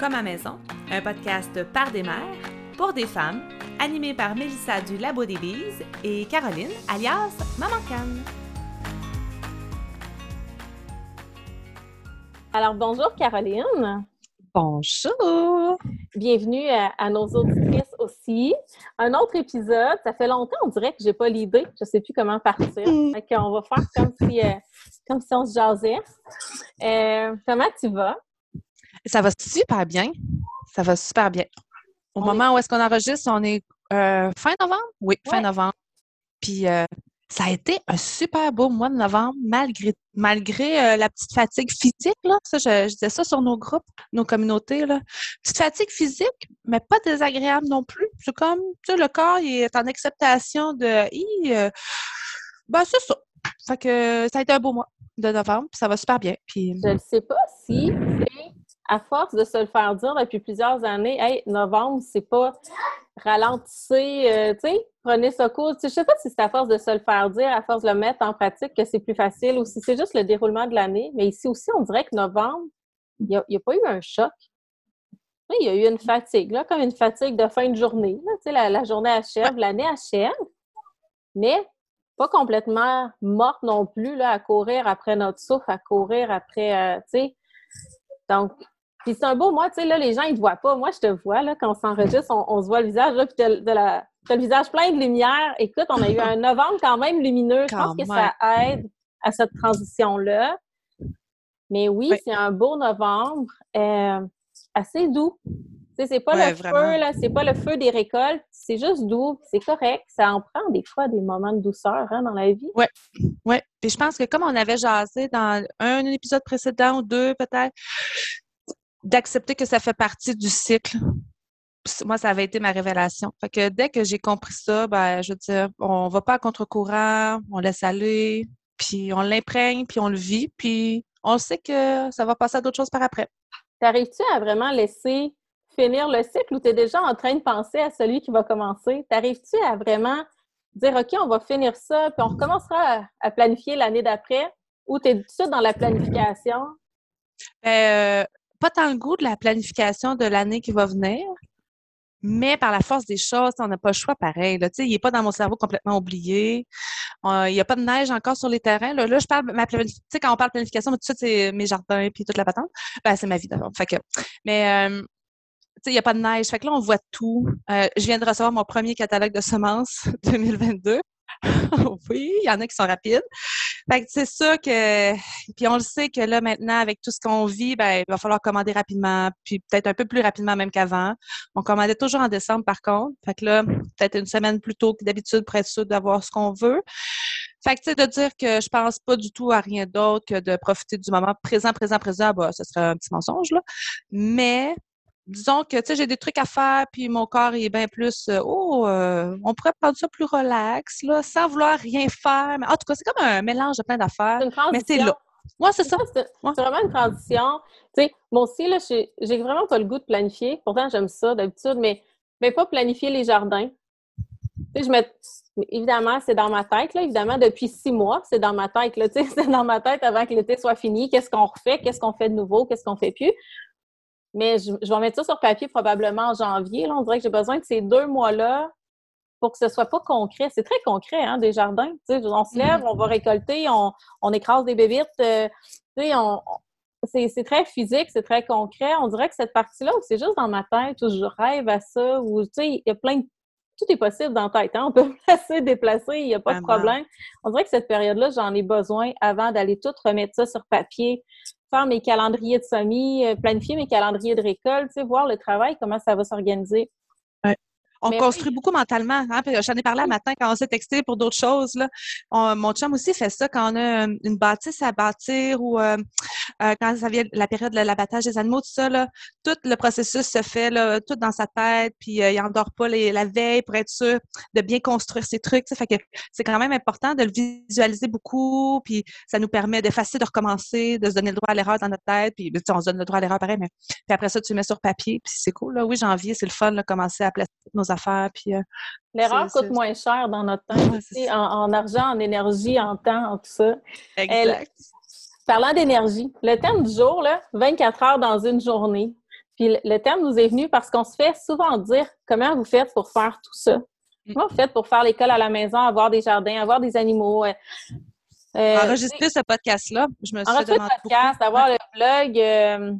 Comme à maison, un podcast par des mères, pour des femmes, animé par Mélissa du Labo des Bises et Caroline, alias Maman Canne. Alors, bonjour Caroline. Bonjour! Bienvenue à, nos auditrices aussi. Un autre épisode, ça fait longtemps, on dirait que j'ai pas l'idée, je sais plus comment partir. On on va faire comme si, euh, comme si on se jasait. Euh, comment tu vas? Ça va super bien. Ça va super bien. Au moment où est-ce qu'on enregistre, on est euh, fin novembre? Oui, fin novembre. Puis ça a été un super beau mois de novembre, malgré, malgré euh, la petite fatigue physique. Là. Ça, je, disais ça sur nos groupes, nos communautés. Là. Petite fatigue physique, mais pas désagréable non plus. C'est comme, tu sais, le corps il est en acceptation de. Euh, ben, c'est ça. Fait que ça a été un beau mois de novembre, puis ça va super bien. Puis... Je ne sais pas si à force de se le faire dire depuis plusieurs années, hey, novembre, c'est pas ralentissez, euh, tu sais, prenez ce cours. Je sais pas si c'est à force de se le faire dire, à force de le mettre en pratique, que c'est plus facile ou si c'est juste le déroulement de l'année. Mais ici aussi, on dirait que novembre, il n'y a, pas eu un choc. Il y a eu une fatigue, là, comme une fatigue de fin de journée. sais, la, journée achève, l'année achève, mais pas complètement morte non plus là, à courir après notre souffle, à courir après, euh, tu sais. Donc, puis c'est un beau mois, tu sais, là, les gens, ils te voient pas. Moi, je te vois, là, quand on s'enregistre, on, se voit le visage, là, puis t'as, la, le visage plein de lumière. Écoute, on a eu un novembre quand même lumineux. je pense que ça aide à cette transition-là. Mais oui, c'est un beau novembre, euh, assez doux. Tu sais, c'est pas le feu, là, c'est pas le feu des récoltes, c'est juste doux, c'est correct. Ça en prend des fois des moments de douceur hein, dans la vie. Oui, oui. Puis je pense que comme on avait jasé dans un épisode précédent ou deux peut-être, d'accepter que ça fait partie du cycle. Moi, ça avait été ma révélation. Fait que dès que j'ai compris ça, ben, je veux dire, on va pas à contre-courant, on laisse aller, puis on l'imprègne, puis on le vit, puis on sait que ça va passer à d'autres choses par après. T'arrives-tu à vraiment laisser finir le cycle ou tu es déjà en train de penser à celui qui va commencer? T'arrives-tu à vraiment dire, OK, on va finir ça, puis on recommencera à, planifier l'année d'après, ou tu es tout dans la planification? Ben, euh, pas tant le goût de la planification de l'année qui va venir, mais par la force des choses, on n'a pas le choix pareil. Là. Il n'est pas dans mon cerveau complètement oublié. il n'y a pas de neige encore sur les terrains. Là, je parle ma planification. Quand on parle planification, tout ça, c'est mes jardins et toute la patente. Ben, c'est ma vie d'abord. Fait que, mais euh, il n'y a pas de neige. Fait que là, on voit tout. Euh, je viens de recevoir mon premier catalogue de semences 2022. oui, il y en a qui sont rapides. Fait que c'est ça que. Puis on le sait que là, maintenant, avec tout ce qu'on vit, ben, il va falloir commander rapidement, puis peut-être un peu plus rapidement même qu'avant. On commandait toujours en décembre, par contre. Fait que là, peut-être une semaine plus tôt que d'habitude pour être sûr d'avoir ce qu'on veut. Fait que, tu sais, de dire que je pense pas du tout à rien d'autre que de profiter du moment présent, présent, présent, bah, ce serait un petit mensonge, là. Mais disons que tu sais j'ai des trucs à faire puis mon corps est bien plus euh, oh euh, on pourrait prendre ça plus relax là sans vouloir rien faire. Mais en tout cas c'est comme un mélange de plein d'affaires mais c'est là. Moi c'est ça. C'est vraiment une transition. Tu sais moi aussi là j'ai vraiment pas le goût de planifier. Pourtant j'aime ça d'habitude mais mais pas planifier les jardins. Tu sais je évidemment c'est dans ma tête là évidemment depuis six mois c'est dans ma tête là tu sais c'est dans ma tête avant que l'été soit fini. Qu'est-ce qu'on refait? Qu'est-ce qu'on fait de nouveau? Qu'est-ce qu'on fait plus? Mais je, vais mettre ça sur papier probablement en janvier. Là. On dirait que j'ai besoin de ces deux mois-là pour que ce soit pas concret. C'est très concret, hein, des jardins. on se lève, on va récolter, on, écrase des bébites. Euh, on, c'est très physique, c'est très concret. On dirait que cette partie-là, c'est juste dans ma tête où je rêve à ça, où il y a plein de tout est possible dans ta tête. Hein. On peut placer, déplacer, il n'y a pas de problème. On dirait que cette période-là, j'en ai besoin avant d'aller tout remettre ça sur papier, faire mes calendriers de semis, euh, planifier mes calendriers de récolte, voir le travail, comment ça va s'organiser. On construit beaucoup mentalement. Hein? J'en ai parlé un matin quand on s'est texté pour d'autres choses. Là. mon chum aussi fait ça quand on a euh, une bâtisse à bâtir ou euh, euh, quand ça vient la période de l'abattage des animaux, tout ça. Là, tout le processus se fait là, tout dans sa tête, puis il n'endort pas la veille pour être sûr de bien construire ses trucs. Ça fait que c'est quand même important de le visualiser beaucoup, puis ça nous permet d'effacer, de recommencer, de se donner le droit à l'erreur dans notre tête, puis on se donne le droit à l'erreur pareil, mais puis après ça, tu le mets sur papier, puis c'est cool. Là. Oui, janvier, c'est le fun, de commencer à placer nos affaires. Puis, euh, L'erreur coûte moins cher dans notre temps, en, argent, en énergie, en temps, en tout ça. Exact. parlant d'énergie, le thème du jour, là, 24 heures dans une journée. Puis le thème nous est venu parce qu'on se fait souvent dire comment vous faites pour faire tout ça. Mm. Comment vous faites pour faire l'école à la maison, avoir des jardins, avoir des animaux? euh, euh, Enregistrer ce podcast-là, je me suis fait enregistrer le demander podcast, avoir le blog. euh,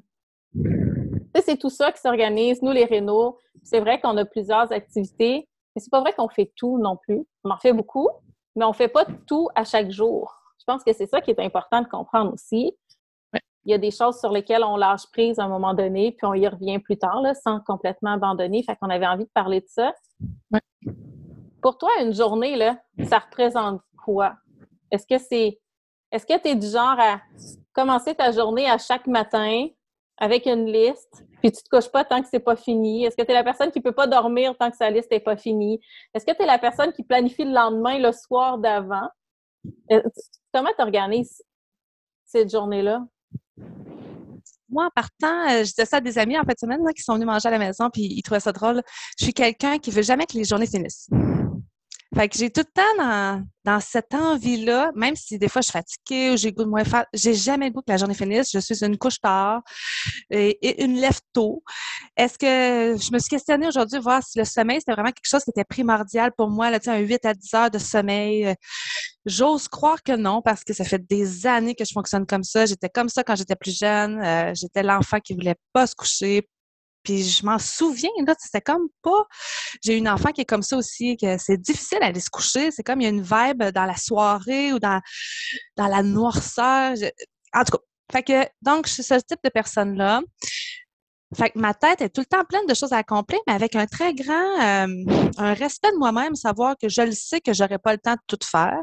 c'est tout ça qui s'organise, nous les rénaux. C'est vrai qu'on a plusieurs activités, mais c'est pas vrai qu'on fait tout non plus. On en fait beaucoup, mais on fait pas tout à chaque jour. Je pense que c'est ça qui est important de comprendre aussi. Ouais. Il y a des choses sur lesquelles on lâche prise à un moment donné, puis on y revient plus tard, là, sans complètement abandonner. Fait qu'on avait envie de parler de ça. Ouais. Pour toi, une journée, là, ça représente quoi? Est-ce que c'est. Est-ce que tu es du genre à commencer ta journée à chaque matin avec une liste, puis tu te couches pas tant que c'est pas fini? Est-ce que tu es la personne qui peut pas dormir tant que sa liste n'est pas finie? Est-ce que tu es la personne qui planifie le lendemain, le soir d'avant? Euh, Comment tu organises cette journée-là? moi, en partant, euh, je disais ça à des amis en fin de semaine là, qui sont venus manger à la maison, puis ils trouvaient ça drôle. Je suis quelqu'un qui veut jamais que les journées finissent. Fait que j'ai tout le temps dans, dans cette envie-là, même si des fois je suis fatiguée ou j'ai goût de moins faire, j'ai jamais le goût que la journée finisse. Je suis une couche tard et, une lève tôt. Est-ce que je me suis questionnée aujourd'hui voir si le sommeil, c'était vraiment quelque chose qui était primordial pour moi, là, un 8 à 10 heures de sommeil. Euh, J'ose croire que non, parce que ça fait des années que je fonctionne comme ça. J'étais comme ça quand j'étais plus jeune. Euh, j'étais l'enfant qui voulait pas se coucher. Puis je m'en souviens, là, c'était comme pas. J'ai une enfant qui est comme ça aussi, que c'est difficile d'aller se coucher. C'est comme il y a une vibe dans la soirée ou dans, dans la noirceur. En tout cas, fait que, donc, je suis ce type de personne-là. Fait que ma tête est tout le temps pleine de choses à accomplir, mais avec un très grand euh, un respect de moi-même, savoir que je le sais que j'aurais pas le temps de tout faire.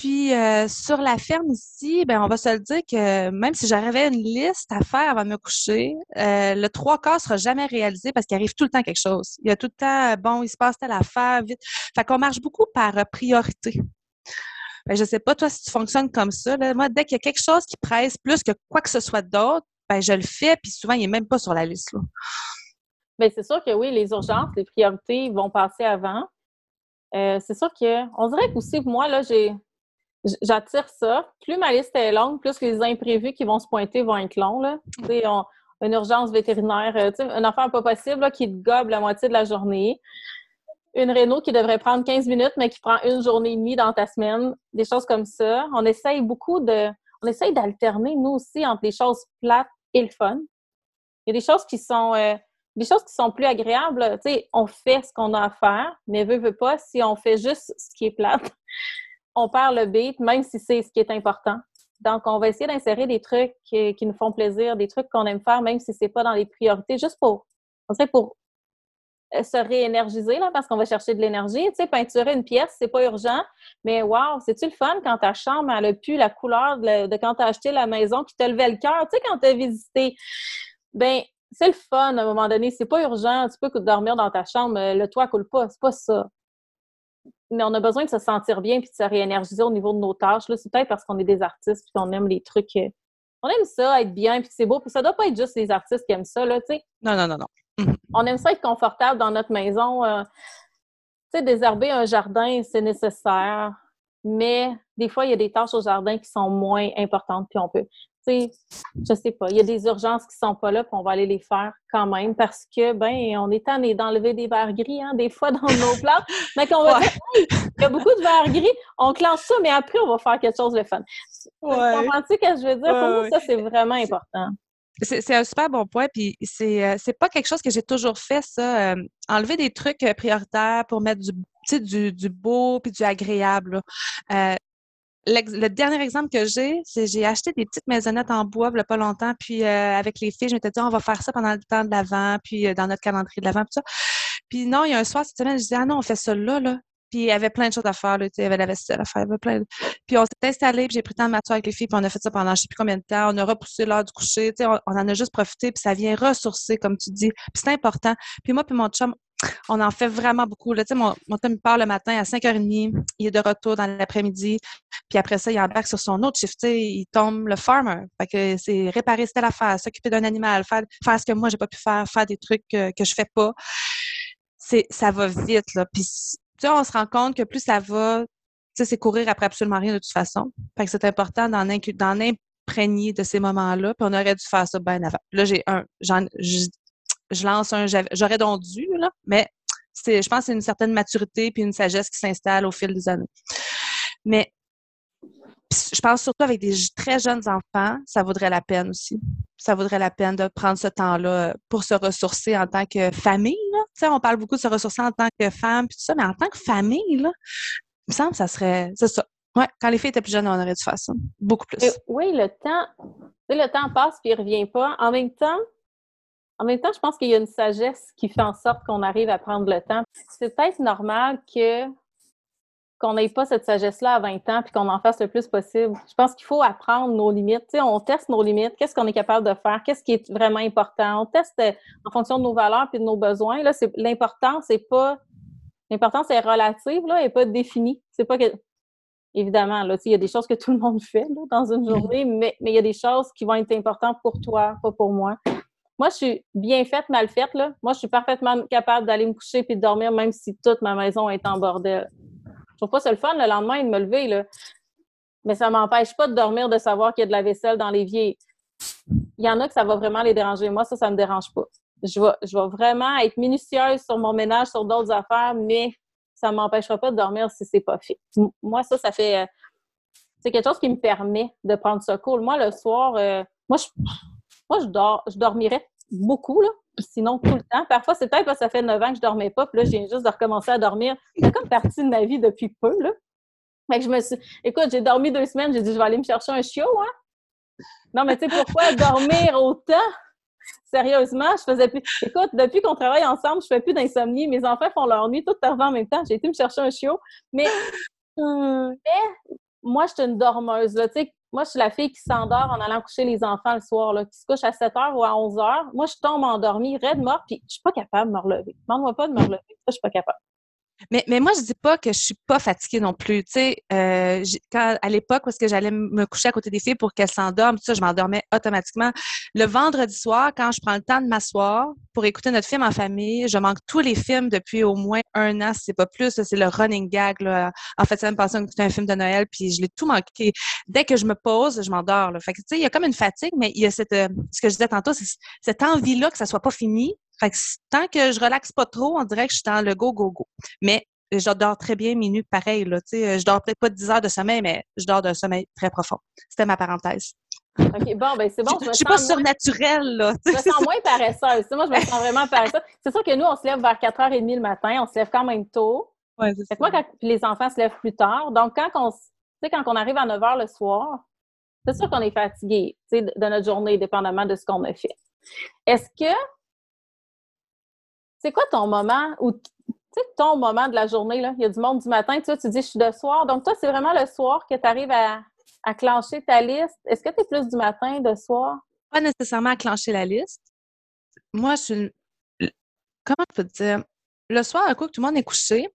Puis euh, sur la ferme ici, ben on va se le dire que même si j'avais une liste à faire avant de me coucher, euh, le trois quarts sera jamais réalisé parce qu'il arrive tout le temps quelque chose. Il y a tout le temps, euh, bon, il se passe telle affaire, vite. Fait qu'on marche beaucoup par priorité. Ben, je sais pas, toi, si tu fonctionnes comme ça. Là. Moi, dès qu'il y a quelque chose qui presse plus que quoi que ce soit d'autre, ben, je le fais, puis souvent, il est même pas sur la liste. Là. Bien, c'est sûr que oui, les urgences, les priorités vont passer avant. Euh, c'est sûr que, on dirait qu'aussi, moi, là, j'ai, j'attire ça. Plus ma liste est longue, plus les imprévus qui vont se pointer vont être longs, là. Une urgence vétérinaire, euh, une affaire pas possible, là, qui te gobe la moitié de la journée. Une réno qui devrait prendre 15 minutes, mais qui prend une journée et demie dans ta semaine. Des choses comme ça. On essaye beaucoup de, on essaye d'alterner, nous aussi, entre les choses plates et le fun. Il y a des choses qui sont, euh, des choses qui sont plus agréables. On fait ce qu'on a à faire, mais veut, veut pas, si on fait juste ce qui est plate, on perd le beat, même si c'est ce qui est important. Donc, on va essayer d'insérer des trucs qui, qui nous font plaisir, des trucs qu'on aime faire, même si c'est pas dans les priorités, juste pour, pour euh, se réénergiser, là, parce qu'on va chercher de l'énergie. Tu sais, peinturer une pièce, c'est pas urgent, mais wow, c'est-tu le fun quand ta chambre, elle a pu la couleur de, de quand tu as acheté la maison qui te levait le cœur, tu sais, quand tu as visité. Ben, c'est le fun à un moment donné. C'est pas urgent. Tu peux dormir dans ta chambre, euh, le toit coule pas. C'est pas ça. Mais on a besoin de se sentir bien puis de se réénergiser au niveau de nos tâches. Là, c'est peut-être parce qu'on est des artistes puis qu'on aime les trucs. euh, On aime ça, être bien puis c'est beau. Puis ça doit pas être juste les artistes qui aiment ça, là, tu sais. Non, non, non, non. On aime ça être confortable dans notre maison. euh, tu sais, désherber un jardin, c'est nécessaire. Mais des fois, il y a des tâches au jardin qui sont moins importantes, puis on peut. Tu sais, je sais pas, il y a des urgences qui sont pas là, puis on va aller les faire quand même parce que, ben, on est tanné d'enlever des verres gris, hein, des fois dans nos plantes. Mais qu'on va Ouais. dire, Hey, il y a beaucoup de verres gris, on clenche ça, mais après, on va faire quelque chose de fun. Comprends-tu ce que je veux dire? Ouais, Pour ouais. ça, c'est vraiment important. C'est un super bon point, puis c'est euh, c'est pas quelque chose que j'ai toujours fait, ça. euh, enlever des trucs euh, prioritaires pour mettre du, du, du beau puis du agréable. Euh, le dernier exemple que j'ai, c'est j'ai acheté des petites maisonnettes en bois il a pas longtemps, puis euh, avec les filles, je m'étais dit, on va faire ça pendant le temps de l'avant, puis euh, dans notre calendrier de l'avant, tout ça. Puis non, il y a un soir cette semaine, je disais, ah non, on fait ça là, là. Puis il y avait plein de choses à faire, là, il y avait la vaisselle à faire, il y avait plein de... Puis on s'est installé, puis j'ai pris le temps de m'asseoir avec les filles, puis on a fait ça pendant je sais plus combien de temps. On a repoussé l'heure du coucher, on, on en a juste profité, puis ça vient ressourcer, comme tu dis. Puis c'est important. Puis moi puis mon chum, on en fait vraiment beaucoup. Là. Mon, mon chum il part le matin à 5h30, il est de retour dans l'après-midi, puis après ça, il embarque sur son autre shift, il tombe le farmer. Fait que c'est réparer telle affaire, s'occuper d'un animal, faire, faire ce que moi j'ai pas pu faire, faire des trucs que, que je fais pas. C'est, ça va vite, là. Puis, tu on se rend compte que plus ça va, tu sais, c'est courir après absolument rien de toute façon. Fait que c'est important d'en, imprégner de ces moments-là, puis on aurait dû faire ça bien avant. Là, j'ai un, j'en, je, lance un j'aurais donc dû, là, mais c'est, je pense que c'est une certaine maturité puis une sagesse qui s'installe au fil des années. Mais je pense surtout avec des très jeunes enfants, ça vaudrait la peine aussi. Ça vaudrait la peine de prendre ce temps-là pour se ressourcer en tant que famille. On parle beaucoup de se ressourcer en tant que femme, puis tout ça, mais en tant que famille, là, il me semble que ça serait. C'est ça. Ouais, quand les filles étaient plus jeunes, on aurait dû faire ça. Beaucoup plus. oui, le temps, le temps passe puis il revient pas. En même temps, en même temps, je pense qu'il y a une sagesse qui fait en sorte qu'on arrive à prendre le temps. C'est peut-être normal que qu'on n'ait pas cette sagesse-là à 20 ans puis qu'on en fasse le plus possible. Je pense qu'il faut apprendre nos limites. On teste nos limites. Qu'est-ce qu'on est capable de faire? Qu'est-ce qui est vraiment important? On teste euh, en fonction de nos valeurs puis de nos besoins. Là, c'est l'important, c'est pas l'importance est relative là, et pas définie. C'est pas que évidemment là, il y a des choses que tout le monde fait là, dans une journée, mais mais il y a des choses qui vont être importantes pour toi, pas pour moi. Moi, je suis bien faite, mal faite. Là. Moi, je suis parfaitement capable d'aller me coucher puis de dormir, même si toute ma maison est en bordel trouve pas ça le fun le lendemain de me lever, là. Mais ça m'empêche pas de dormir, de savoir qu'il y a de la vaisselle dans l'évier. Il y en a que ça va vraiment les déranger. Moi, ça, ça me dérange pas. Je vais, je vais vraiment être minutieuse sur mon ménage, sur d'autres affaires, mais ça m'empêchera pas de dormir si c'est pas fait. Moi, ça, ça fait... Euh, c'est quelque chose qui me permet de prendre ce cool. Moi, le soir, euh, moi, je, moi, je, dors, je dormirais beaucoup, là sinon tout le temps. Parfois, c'est peut-être parce que ça fait neuf ans que je dormais pas, puis là, je viens juste de recommencer à dormir. C'est comme partie de ma vie depuis peu, là. Fait que je me suis... Écoute, j'ai dormi deux semaines, j'ai dit, je vais aller me chercher un chiot, hein? Non, mais tu sais, pourquoi dormir autant? Sérieusement, je faisais plus... Écoute, depuis qu'on travaille ensemble, je fais plus d'insomnie. Mes enfants font leur nuit tout tard en même temps. J'ai été me chercher un chiot. Mais, mais moi, je suis une dormeuse, là. Tu sais, moi, je suis la fille qui s'endort en allant coucher les enfants le soir, là, qui se couche à 7 h ou à 11 h. Moi, je tombe endormie, raide mort, puis je suis pas capable de me relever. Demande-moi pas de me relever. Ça, je suis pas capable. Mais, mais moi, je dis pas que je suis pas fatiguée non plus. Tu sais, euh, à l'époque, parce que j'allais me coucher à côté des filles pour qu'elles s'endorment, ça, je m'endormais automatiquement. Le vendredi soir, quand je prends le temps de m'asseoir pour écouter notre film en famille, je manque tous les films depuis au moins un an, si c'est pas plus. C'est le running gag. Là. En fait, ça me passait à un film de Noël, puis je l'ai tout manqué. Dès que je me pose, je m'endors. Fait que, tu sais, il y a comme une fatigue, mais il y a cette, euh, ce que je disais tantôt, c'est cette envie-là que ça soit pas fini, fait que tant que je relaxe pas trop, on dirait que je suis dans le go, go, go. Mais je dors très bien minuit pareil. Là, je dors peut-être pas 10 heures de sommeil, mais je dors d'un sommeil très profond. C'était ma parenthèse. OK, bon, ben c'est bon. Je, ne suis pas surnaturelle, là. Je me sens moins paresseuse. Moi, je me sens vraiment paresseuse. C'est sûr que nous, on se lève vers 4h30 le matin. On se lève quand même tôt. Ouais, moi, quand les enfants se lèvent plus tard. Donc, quand on, quand on arrive à 9h le soir, c'est sûr qu'on est fatigué de notre journée, dépendamment de ce qu'on a fait. Est-ce que c'est quoi ton moment ou tu sais, ton moment de la journée, là? Il y a du monde du matin, tu, tu dis je suis de soir. Donc, toi, c'est vraiment le soir que tu arrives à, à clencher ta liste. Est-ce que tu es plus du matin, de soir? Pas nécessairement à clencher la liste. Moi, je suis. Comment je peux te dire? Le soir, un coup que tout le monde est couché,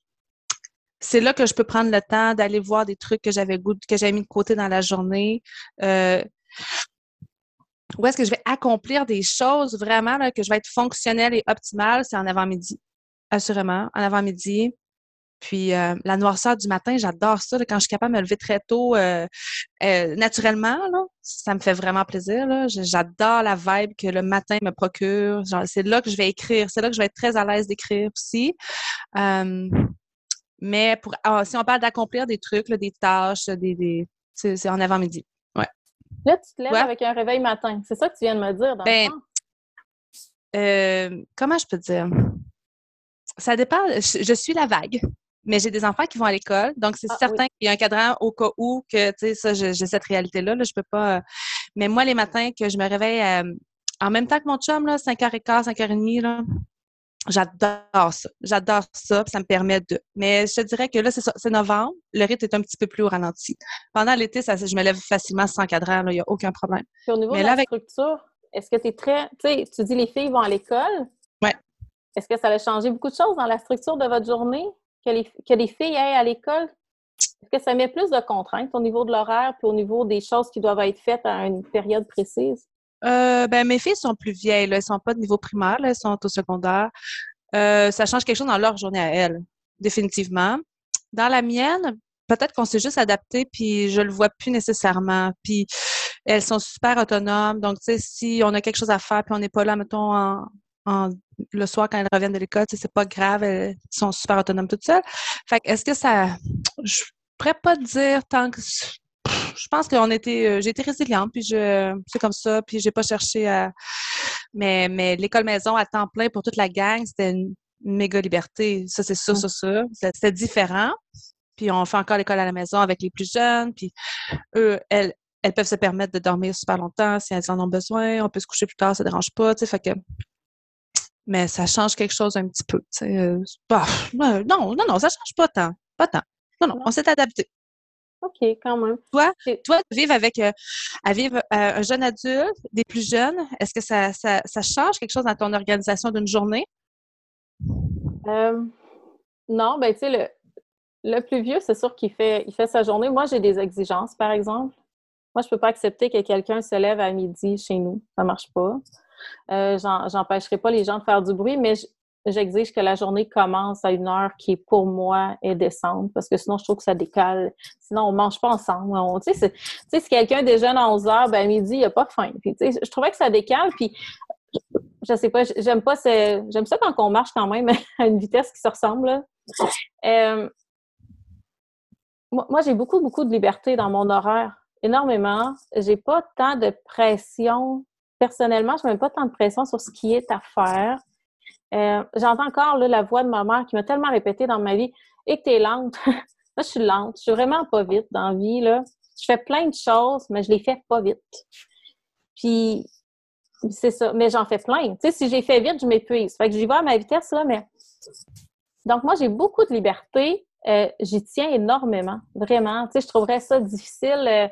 c'est là que je peux prendre le temps d'aller voir des trucs que j'avais que j'avais mis de côté dans la journée. Euh, où est-ce que je vais accomplir des choses vraiment, que je vais être fonctionnelle et optimale, c'est en avant-midi. Assurément, en avant-midi. Puis euh, la noirceur du matin, j'adore ça. quand je suis capable de me lever très tôt, euh, euh, naturellement, ça me fait vraiment plaisir. J'adore la vibe que le matin me procure. C'est là que je vais écrire. C'est là que je vais être très à l'aise d'écrire aussi. mais pour, ah, si on parle d'accomplir des trucs, des tâches, des, des c'est en avant-midi. Là, tu te lèves avec un réveil matin. C'est ça que tu viens de me dire, dans ben, euh, comment je peux dire? Ça dépend. Je, suis la vague, mais j'ai des enfants qui vont à l'école. Donc, c'est ah, certain qu'il y a un cadran au cas où que, tu sais, ça, j'ai cette réalité-là. Là, je peux pas. mais moi, les matins que je me réveille euh, en même temps que mon chum, là, 5h15, 5h30, là, J'adore ça. J'adore ça. ça me permet de. Mais je te dirais que là, c'est novembre. Le rythme est un petit peu plus au ralenti. Pendant l'été, ça, je me lève facilement sans cadran. Il n'y a aucun problème. Puis au niveau de la structure, est-ce que tu es très. Tu sais, tu dis les filles vont à l'école? Oui. Est-ce que ça a changé beaucoup de choses dans la structure de votre journée? Que les, que les filles aillent à l'école? Est-ce que ça met plus de contraintes au niveau de l'horaire puis au niveau des choses qui doivent être faites à une période précise? Euh, ben, mes filles sont plus vieilles. Là. Elles sont pas de niveau primaire, elles sont au secondaire. Euh, ça change quelque chose dans leur journée à elles, définitivement. Dans la mienne, peut-être qu'on s'est juste adapté, puis je le vois plus nécessairement. Puis elles sont super autonomes. Donc, tu sais, si on a quelque chose à faire, puis on n'est pas là, mettons, en, le soir quand elles reviennent de l'école, c'est pas grave, elles sont super autonomes toutes seules. Fait est-ce que ça. Je pourrais pas dire tant que. Je pense qu'on était. Euh, j'ai été résiliente, puis je. C'est comme ça, puis j'ai pas cherché à. Mais, mais l'école maison à temps plein pour toute la gang, c'était une, méga liberté. Ça, c'est ça, ça, ça. C'était différent. Puis on fait encore l'école à la maison avec les plus jeunes. Puis eux, elles, elles peuvent se permettre de dormir super longtemps si elles en ont besoin. On peut se coucher plus tard, ça dérange pas. Fait que mais ça change quelque chose un petit peu. Euh, bah, non, non, non, ça change pas tant. Pas tant. Non, non, on s'est adapté. OK, quand même. Toi, toi vivre avec euh, à vivre euh, un jeune adulte, des plus jeunes, est-ce que ça, ça, ça, change quelque chose dans ton organisation d'une journée? non, ben tu sais, le, le plus vieux, c'est sûr qu'il fait, il fait sa journée. Moi, j'ai des exigences, par exemple. Moi, je peux pas accepter que quelqu'un se lève à midi chez nous. Ça marche pas. Euh, J'empêcherai pas les gens de faire du bruit, mais j'exige que la journée commence à une heure qui, pour moi, est décente, parce que sinon, je trouve que ça décale. Sinon, on mange pas ensemble. Tu sais, si quelqu'un déjeune à 11 heures, ben, à midi, il a pas faim. Puis, je trouvais que ça décale, puis je sais pas, j'aime pas j'aime ça quand on marche quand même à une vitesse qui se ressemble. Euh, moi, j'ai beaucoup, beaucoup de liberté dans mon horaire. Énormément. J'ai pas tant de pression personnellement, je ne mets pas tant de pression sur ce qui est à faire. Euh, j'entends encore la voix de ma mère qui m'a tellement répété dans ma vie et que tu es lente. Moi, je suis lente. Je suis vraiment pas vite dans la vie. Là. Je fais plein de choses, mais je les fais pas vite. Puis, c'est ça. Mais j'en fais plein. Tu sais, si j'ai fait vite, je m'épuise. Fait que j'y vais à ma vitesse, là, mais. Donc, moi, j'ai beaucoup de liberté. Euh, j'y tiens énormément. Vraiment. Tu sais, je trouverais ça difficile. Euh,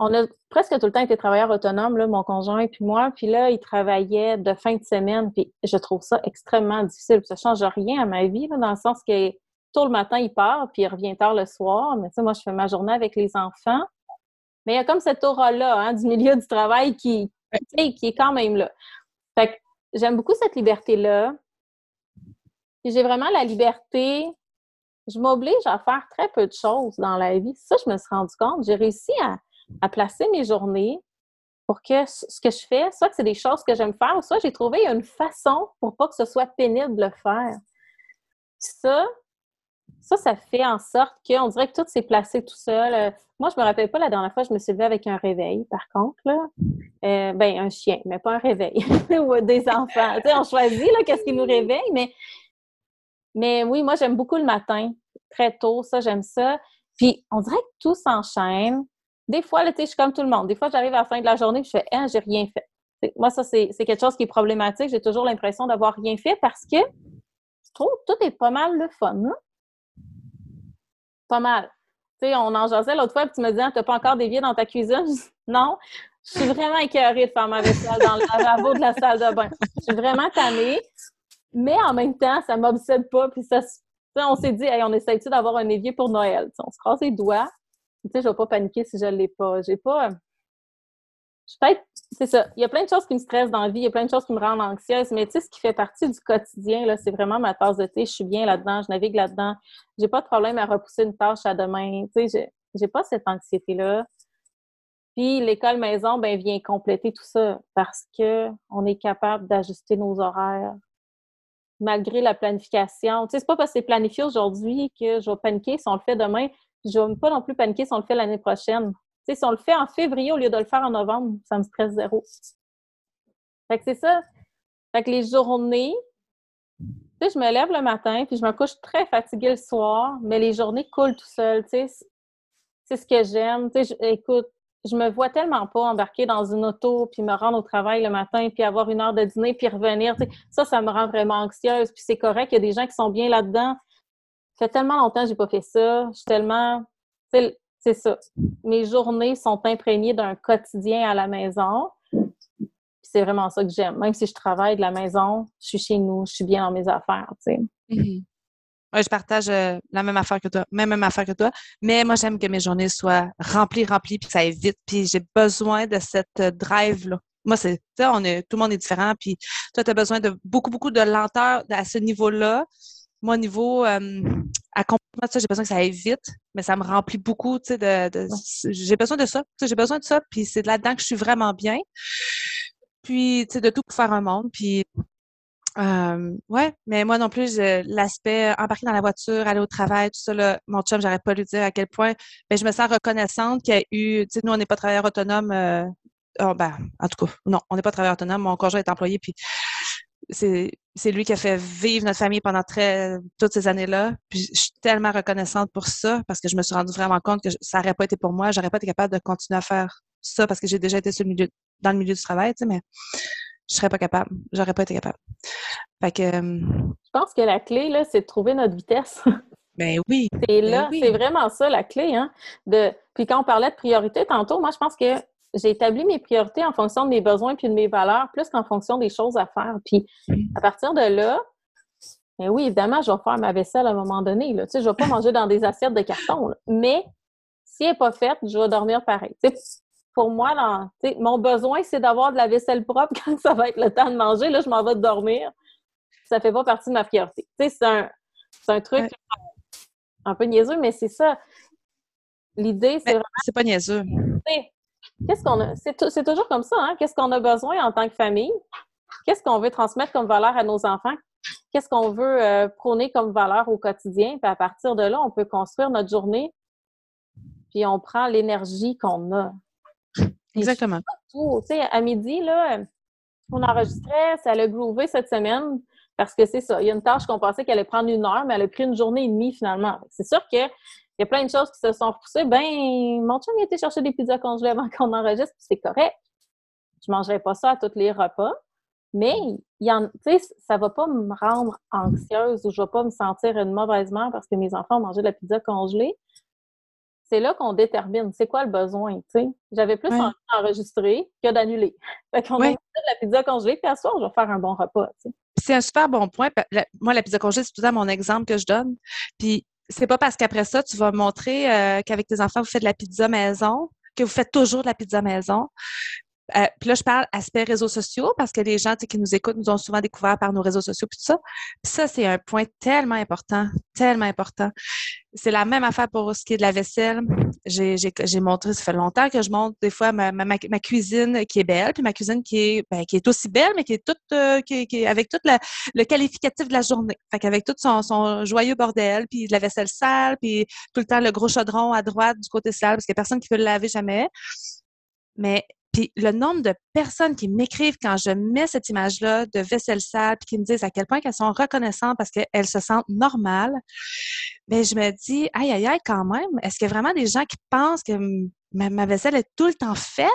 on a presque tout le temps été travailleurs autonomes, là, mon conjoint puis moi. Puis là, il travaillait de fin de semaine. Puis je trouve ça extrêmement difficile. Ça change rien à ma vie, dans le sens que tôt le matin, il part, puis il revient tard le soir. Mais tu sais, moi, je fais ma journée avec les enfants. Mais il y a comme cette aura-là hein, du milieu du travail qui, qui est quand même là. Fait que j'aime beaucoup cette liberté-là. J'ai vraiment la liberté. Je m'oblige à faire très peu de choses dans la vie. Ça, je me suis rendu compte. J'ai réussi à, à placer mes journées pour que ce que je fais, soit que c'est des choses que j'aime faire, soit j'ai trouvé une façon pour pas que ce soit pénible de le faire. Ça, ça, ça fait en sorte qu'on dirait que tout s'est placé tout seul. Euh, moi, je me rappelle pas la dernière fois, je me suis levée avec un réveil, par contre, là. Euh, ben, un chien, mais pas un réveil. Ou des enfants. on choisit, qu'est-ce qui nous réveille, mais, mais oui, moi, j'aime beaucoup le matin, très tôt, ça, j'aime ça. Puis, on dirait que tout s'enchaîne. Des fois, là, je suis comme tout le monde. Des fois, j'arrive à la fin de la journée et je fais hein, j'ai rien fait. Moi, ça, c'est quelque chose qui est problématique. J'ai toujours l'impression d'avoir rien fait parce que je trouve que tout est pas mal le fun. Pas mal. Tu sais, on en jasait l'autre fois, et tu me disais, t'as pas encore vies dans ta cuisine? non. Je suis vraiment écœurée de faire ma vaisselle dans le lavabo de la salle de bain. Je suis vraiment tannée. Mais en même temps, ça m'obsède pas. Puis ça, on s'est dit, on essaie-tu d'avoir un évier pour Noël? on se croise les doigts. Tu sais, je vais pas paniquer si je l'ai pas. J'ai pas. Je peut-être. C'est ça. Il y a plein de choses qui me stressent dans la vie, il y a plein de choses qui me rendent anxieuse, mais tu sais, ce qui fait partie du quotidien, là, c'est vraiment ma tasse de thé. Je suis bien là-dedans, je navigue là-dedans. J'ai pas de problème à repousser une tâche à demain. Tu sais, j'ai pas cette anxiété-là. Puis l'école maison, ben, vient compléter tout ça parce que on est capable d'ajuster nos horaires malgré la planification. Tu sais, c'est pas parce que c'est planifié aujourd'hui que je vais paniquer si on le fait demain je ne vais pas non plus paniquer si on le fait l'année prochaine. Si on le fait en février au lieu de le faire en novembre, ça me stresse zéro. Fait que c'est ça. Fait que les journées, tu je me lève le matin, puis je me couche très fatiguée le soir, mais les journées coulent tout seul, tu sais. C'est ce que j'aime. Tu sais, écoute, je me vois tellement pas embarquer dans une auto, puis me rendre au travail le matin, puis avoir une heure de dîner, puis revenir. Ça, ça me rend vraiment anxieuse. Puis c'est correct, il y a des gens qui sont bien là-dedans fait tellement longtemps que j'ai pas fait ça. Je suis tellement. C'est ça. Mes journées sont imprégnées d'un quotidien à la maison. C'est vraiment ça que j'aime. Même si je travaille de la maison, je suis chez nous, je suis bien dans mes affaires. Tu. Mm-hmm. je partage euh, la même affaire que toi, même, même affaire que toi. Mais moi, j'aime que mes journées soient remplies, remplies, puis ça aille vite. Puis j'ai besoin de cette euh, drive-là. Moi, c'est, on est, tout le monde est différent. Puis toi, tu as besoin de beaucoup, beaucoup de lenteur à ce niveau-là. Moi, au niveau euh, accompagnement, j'ai besoin que ça aille vite, mais ça me remplit beaucoup, tu sais, de, j'ai besoin de ça. J'ai besoin de ça, puis c'est là-dedans que je suis vraiment bien. Puis, tu sais, de tout pour faire un monde. Puis, Euh, ouais, mais moi non plus, l'aspect embarquer dans la voiture, aller au travail, tout ça, là, mon chum, j'arrête pas de lui dire à quel point ben, je me sens reconnaissante qu'il y a eu, tu sais, nous, on n'est pas travailleurs autonomes, euh, oh, ben, en tout cas, non, on n'est pas travailleurs autonomes, mon conjoint est employé, puis c'est, lui qui a fait vivre notre famille pendant très, toutes ces années-là. Puis je suis tellement reconnaissante pour ça parce que je me suis rendu vraiment compte que ça n'aurait pas été pour moi, j'aurais pas été capable de continuer à faire ça parce que j'ai déjà été sur le milieu, dans le milieu du travail, tu sais, mais je serais pas capable. J'aurais pas été capable. Fait que. Euh, je pense que la clé, là, c'est de trouver notre vitesse. ben oui. C'est ben là, c'est vraiment ça la clé, hein. De... Puis quand on parlait de priorité tantôt, moi, je pense que j'ai établi mes priorités en fonction de mes besoins puis de mes valeurs, plus qu'en fonction des choses à faire. Puis à partir de là, ben oui, évidemment, je vais faire ma vaisselle à un moment donné. Là. Tu sais, je ne vais pas manger dans des assiettes de carton. Mais si elle n'est pas faite, je vais dormir pareil pour moi, mon besoin, c'est d'avoir de la vaisselle propre quand ça va être le temps de manger. Là, je m'en vais dormir. Ça fait pas partie de ma fierté. c'est un, un, truc un peu niaiseux, mais c'est ça. L'idée, c'est vraiment. C'est pas niaiseux. Qu'est-ce qu'on a? C'est toujours comme ça, hein? Qu'est-ce qu'on a besoin en tant que famille? Qu'est-ce qu'on veut transmettre comme valeur à nos enfants? Qu'est-ce qu'on veut euh, prôner comme valeur au quotidien? Puis à partir de là, on peut construire notre journée. Puis on prend l'énergie qu'on a. Exactement. Tu sais, à midi, là, on enregistrait, ça a groové cette semaine parce que c'est ça. Il y a une tâche qu'on pensait qu'elle allait prendre une heure, mais elle a pris une journée et demie finalement. C'est sûr qu'il y a plein de choses qui se sont repoussées. Ben, mon chum a été chercher des pizzas congelées avant qu'on enregistre, c'est correct. Je ne mangerai pas ça à tous les repas. Mais il y en, ça ne va pas me rendre anxieuse ou je ne vais pas me sentir une mauvaise mère parce que mes enfants ont mangé de la pizza congelée c'est là qu'on détermine c'est quoi le besoin, tu sais. J'avais plus envie d'enregistrer que d'annuler. Fait qu'on a de la pizza congelée, puis à soir, je vais faire un bon repas. C'est un super bon point. Moi, la pizza congelée, c'est tout à mon exemple que je donne. Puis c'est pas parce qu'après ça, tu vas montrer euh, qu'avec tes enfants, vous faites de la pizza maison, que vous faites toujours de la pizza maison. Euh, puis là, je parle aspect réseaux sociaux parce que les gens qui nous écoutent nous ont souvent découvert par nos réseaux sociaux puis tout ça. Puis ça, c'est un point tellement important, tellement important. C'est la même affaire pour ce qui est de la vaisselle. J'ai montré, ça fait longtemps que je montre des fois ma, ma, ma, cuisine qui est belle, puis ma cuisine qui est, ben, qui est aussi belle, mais qui est toute, euh, qui, qui, avec tout le qualificatif de la journée. Fait qu'avec tout son, son, joyeux bordel, puis de la vaisselle sale, puis tout le temps le gros chaudron à droite du côté sale, parce qu'il n'y a personne qui peut le laver jamais. Mais puis le nombre de personnes qui m'écrivent quand je mets cette image-là de vaisselle sale, puis qui me disent à quel point qu'elles sont reconnaissantes parce qu'elles se sentent normales, bien, je me dis, aïe, aïe, aïe, quand même, est-ce qu'il y a vraiment des gens qui pensent que ma, vaisselle est tout le temps faite?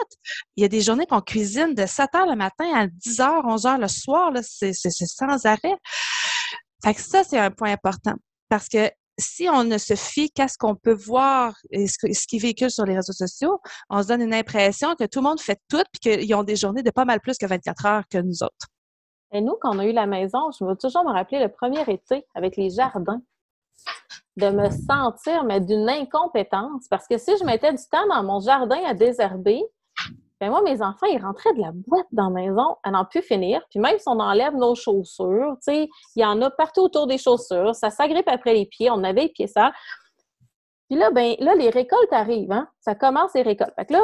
Il y a des journées qu'on cuisine de 7 heures le matin à 10 heures, 11 heures le soir, c'est sans arrêt. Fait que ça, c'est un point important. Parce que si on ne se fie qu'à ce qu'on peut voir et ce, qui véhicule sur les réseaux sociaux, on se donne une impression que tout le monde fait tout puis qu'ils ont des journées de pas mal plus que 24 heures que nous autres. Et nous, quand on a eu la maison, je vais toujours me rappeler le premier été avec les jardins, de me sentir mais d'une incompétence parce que si je mettais du temps dans mon jardin à désherber, ben moi, mes enfants, ils rentraient de la boîte dans la maison à n'en plus finir. Puis même si on enlève nos chaussures, tu sais, il y en a partout autour des chaussures. Ça s'agrippe après les pieds. On avait les pieds sales. Puis là, ben là, les récoltes arrivent. Hein? Ça commence les récoltes. Fait que là,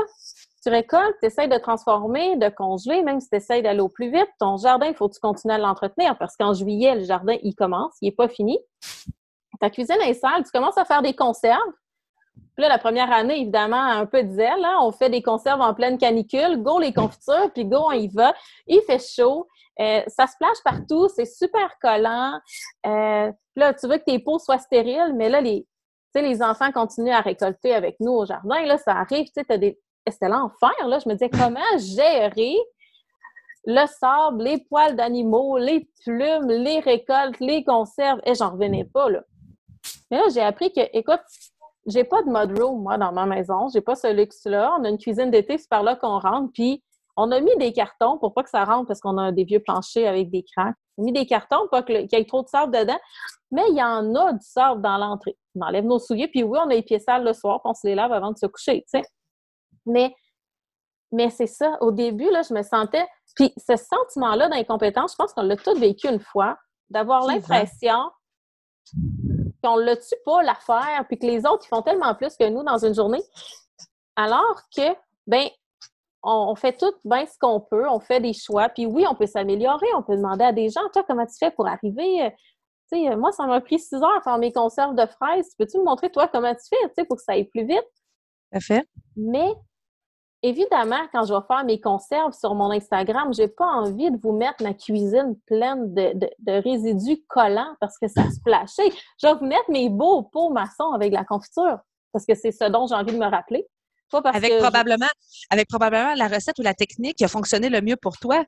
tu récoltes, tu essaies de transformer, de congeler, même si tu essaies d'aller au plus vite. Ton jardin, il faut que tu continues à l'entretenir parce qu'en juillet, le jardin, il commence, il n'est pas fini. Ta cuisine est sale, tu commences à faire des conserves. Puis là, la première année, évidemment, un peu de zèle. Hein? On fait des conserves en pleine canicule. Go les confitures, puis go, on y va. Il fait chaud. Euh, ça se plage partout. C'est super collant. Euh, là, tu veux que tes pots soient stériles, mais là, les, les enfants continuent à récolter avec nous au jardin. Là, ça arrive. Tu sais, des... C'était l'enfer. Là. Je me disais, comment gérer le sable, les poils d'animaux, les plumes, les récoltes, les conserves? Et j'en revenais pas, là. Mais là, j'ai appris que, écoute, j'ai pas de mudroom, moi, dans ma maison. J'ai pas ce luxe-là. On a une cuisine d'été, c'est par là qu'on rentre. Puis, on a mis des cartons pour pas que ça rentre parce qu'on a des vieux planchers avec des craques. On a mis des cartons pour qu'il y ait trop de sable dedans. Mais il y en a du sable dans l'entrée. On enlève nos souliers, puis oui, on a les pieds sales le soir, puis on se les lave avant de se coucher, tu sais. Mais, mais c'est ça. Au début, là, je me sentais... Puis ce sentiment-là d'incompétence, je pense qu'on l'a tous vécu une fois, d'avoir l'impression qu'on ne le tue pas l'affaire, puis que les autres, ils font tellement plus que nous dans une journée. Alors que, ben, on, fait tout bien ce qu'on peut, on fait des choix, puis oui, on peut s'améliorer, on peut demander à des gens, toi, comment tu fais pour arriver? Euh, tu sais, moi, ça m'a pris six heures à faire mes conserves de fraises. Peux-tu me montrer, toi, comment tu fais, tu sais, pour que ça aille plus vite? Parfait. Mais évidemment, quand je vais faire mes conserves sur mon Instagram, j'ai pas envie de vous mettre ma cuisine pleine de, résidus collants parce que ça se plachait. Je vais vous mettre mes beaux pots maçons avec la confiture parce que c'est ce dont j'ai envie de me rappeler. avec, probablement, avec probablement la recette ou la technique qui a fonctionné le mieux pour toi.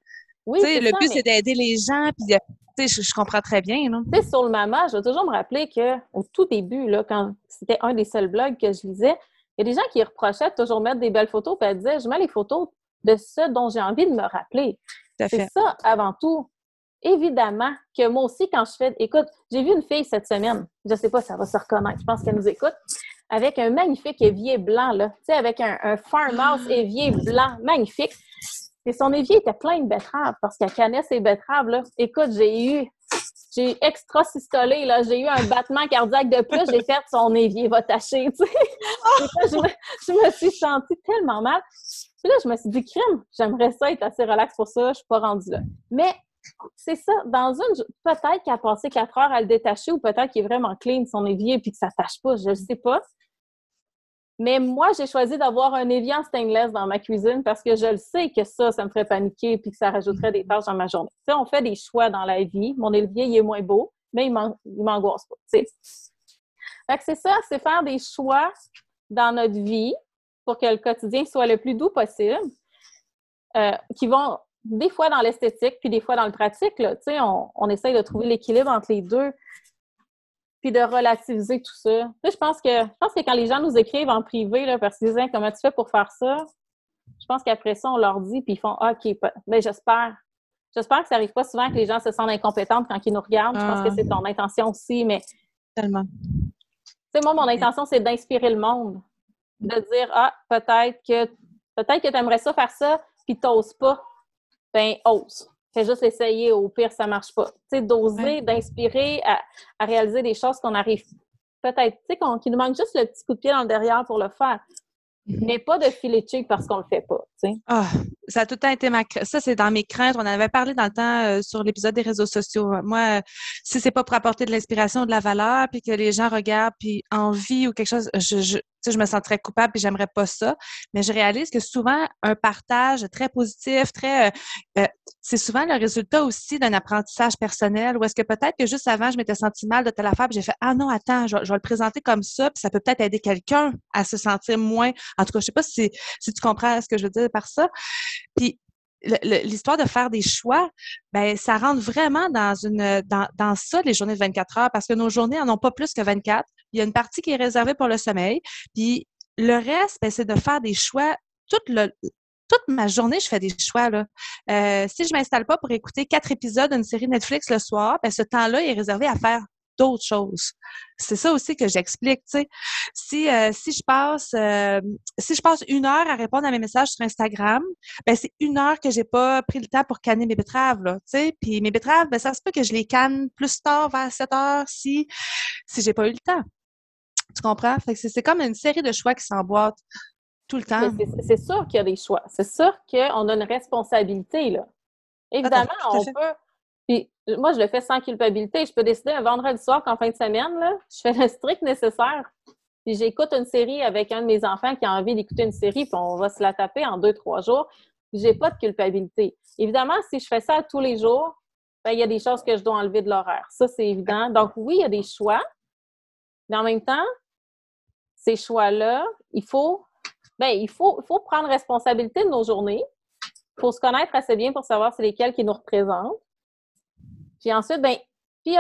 Oui, le but, c'est d'aider les gens. Puis, je, je comprends très bien. Sur le Mama, je vais toujours me rappeler qu'au tout début, là, quand c'était un des seuls blogs que je lisais, il y a des gens qui reprochaient de toujours mettre des belles photos, puis elles disaient Je mets les photos de ce dont j'ai envie de me rappeler. C'est ça avant tout. Évidemment que moi aussi, quand je fais. Écoute, j'ai vu une fille cette semaine, je ne sais pas si ça va se reconnaître, je pense qu'elle nous écoute, avec un magnifique évier blanc, là. Tu sais, avec un, un farmhouse évier blanc, magnifique. Et son évier était plein de betteraves parce qu'elle cannait ses betteraves, là. Écoute, j'ai eu j'ai extra systolé, là. J'ai eu un battement cardiaque de plus. J'ai fait son évier va tâcher, tu sais. je, me, je me suis sentie tellement mal. Puis là, je me suis dit, crime, j'aimerais ça être assez relax pour ça. Je suis pas rendue là. Mais c'est ça. Dans une, peut-être qu'elle a passé quatre heures à le détacher ou peut-être qu'il est vraiment clean son évier puis que ça tâche pas. Je ne sais pas. Mais moi, j'ai choisi d'avoir un en stainless dans ma cuisine parce que je le sais que ça, ça me ferait paniquer puis que ça rajouterait des tâches dans ma journée. On fait des choix dans la vie. Mon évier, il est moins beau, mais il m'angoisse pas. C'est ça, c'est faire des choix dans notre vie pour que le quotidien soit le plus doux possible, euh, qui vont des fois dans l'esthétique puis des fois dans le pratique. Là, on essaye de trouver l'équilibre entre les deux puis de relativiser tout ça. je pense que je pense que quand les gens nous écrivent en privé, là, parce qu'ils disent comment tu fais pour faire ça, je pense qu'après ça, on leur dit, puis ils font OK, ben j'espère. J'espère que ça n'arrive pas souvent que les gens se sentent incompétentes quand ils nous regardent. Je pense que c'est ton intention aussi, mais. Tellement. Tu sais, moi, mon intention, c'est d'inspirer le monde. De dire Ah, peut-être que peut-être que tu aimerais ça faire ça, puis tu n'oses pas. Ben, ose fais juste essayer, au pire, ça marche pas. Tu sais, d'oser, d'inspirer à, réaliser des choses qu'on arrive peut-être, tu sais, qu'il nous manque juste le petit coup de pied dans le derrière pour le faire. Mhm. Mais pas de filet cheap parce qu'on le fait pas, tu sais. Ah, ça a tout le temps été ma ça c'est dans mes craintes. On avait parlé dans le temps euh, sur l'épisode des réseaux sociaux. Moi, si c'est pas pour apporter de l'inspiration de la valeur, puis que les gens regardent puis envie ou quelque chose, je, je me sentirais coupable et j'aimerais pas ça. Mais je réalise que souvent, un partage très positif, très, euh, euh, c'est souvent le résultat aussi d'un apprentissage personnel. Ou est-ce que peut-être que juste avant, je m'étais senti mal de telle affaire, j'ai fait, ah non, attends, je, vais le présenter comme ça, puis ça peut peut-être aider quelqu'un à se sentir moins. En tout cas, je sais pas si, si tu comprends ce que je veux dire par ça. Puis l'histoire de faire des choix, ben ça rentre vraiment dans une dans, dans ça les journées de 24 heures parce que nos journées n'en ont pas plus que 24. Il y a une partie qui est réservée pour le sommeil, puis le reste, ben, c'est de faire des choix toute le toute ma journée, je fais des choix. Là. Euh, si je m'installe pas pour écouter quatre épisodes d'une série Netflix le soir, ben, ce temps-là est réservé à faire d'autres choses. C'est ça aussi que j'explique, tu sais. Si, euh, si je passe euh, si je passe une heure à répondre à mes messages sur Instagram, ben c'est une heure que j'ai pas pris le temps pour canner mes betteraves, là, tu sais. Puis mes betteraves, ben ça se peut que je les canne plus tard, vers 7 heures, si, si j'ai pas eu le temps. Tu comprends? Fait que c'est comme une série de choix qui s'emboîtent tout le temps. C'est sûr qu'il y a des choix. C'est sûr qu'on a une responsabilité, là. Évidemment, on peut puis moi, je le fais sans culpabilité. Je peux décider un vendredi soir qu'en fin de semaine, là, je fais le strict nécessaire. Puis j'écoute une série avec un de mes enfants qui a envie d'écouter une série, puis on va se la taper en deux, trois jours. J'ai pas de culpabilité. Évidemment, si je fais ça tous les jours, ben, il y a des choses que je dois enlever de l'horaire. Ça, c'est évident. Donc, oui, il y a des choix. Mais en même temps, ces choix-là, il faut, ben, il faut, faut prendre responsabilité de nos journées. Il faut se connaître assez bien pour savoir c'est lesquels qui nous représentent. Puis ensuite, ben, puis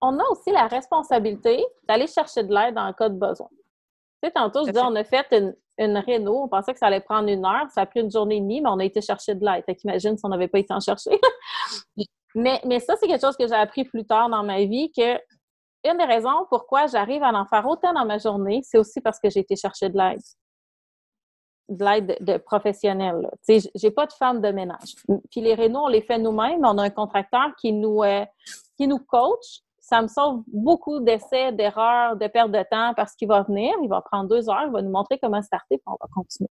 on a aussi la responsabilité d'aller chercher de l'aide en cas de besoin. Tu sais, tantôt, je disais, on a fait une, une réno, on pensait que ça allait prendre une heure, ça a pris une journée et demie, mais on a été chercher de l'aide. Fait qu'imagine si on n'avait pas été en chercher. mais, mais ça, c'est quelque chose que j'ai appris plus tard dans ma vie, que une des raisons pourquoi j'arrive à en faire autant dans ma journée, c'est aussi parce que j'ai été chercher de l'aide de l'aide de, professionnelle. Tu sais, j'ai pas de femme de ménage. Puis les rénaux, on les fait nous-mêmes. On a un contracteur qui nous, euh, qui nous coach. Ça me sauve beaucoup d'essais, d'erreurs, de perte de temps parce qu'il va venir, il va prendre deux heures, il va nous montrer comment starter, puis on va continuer.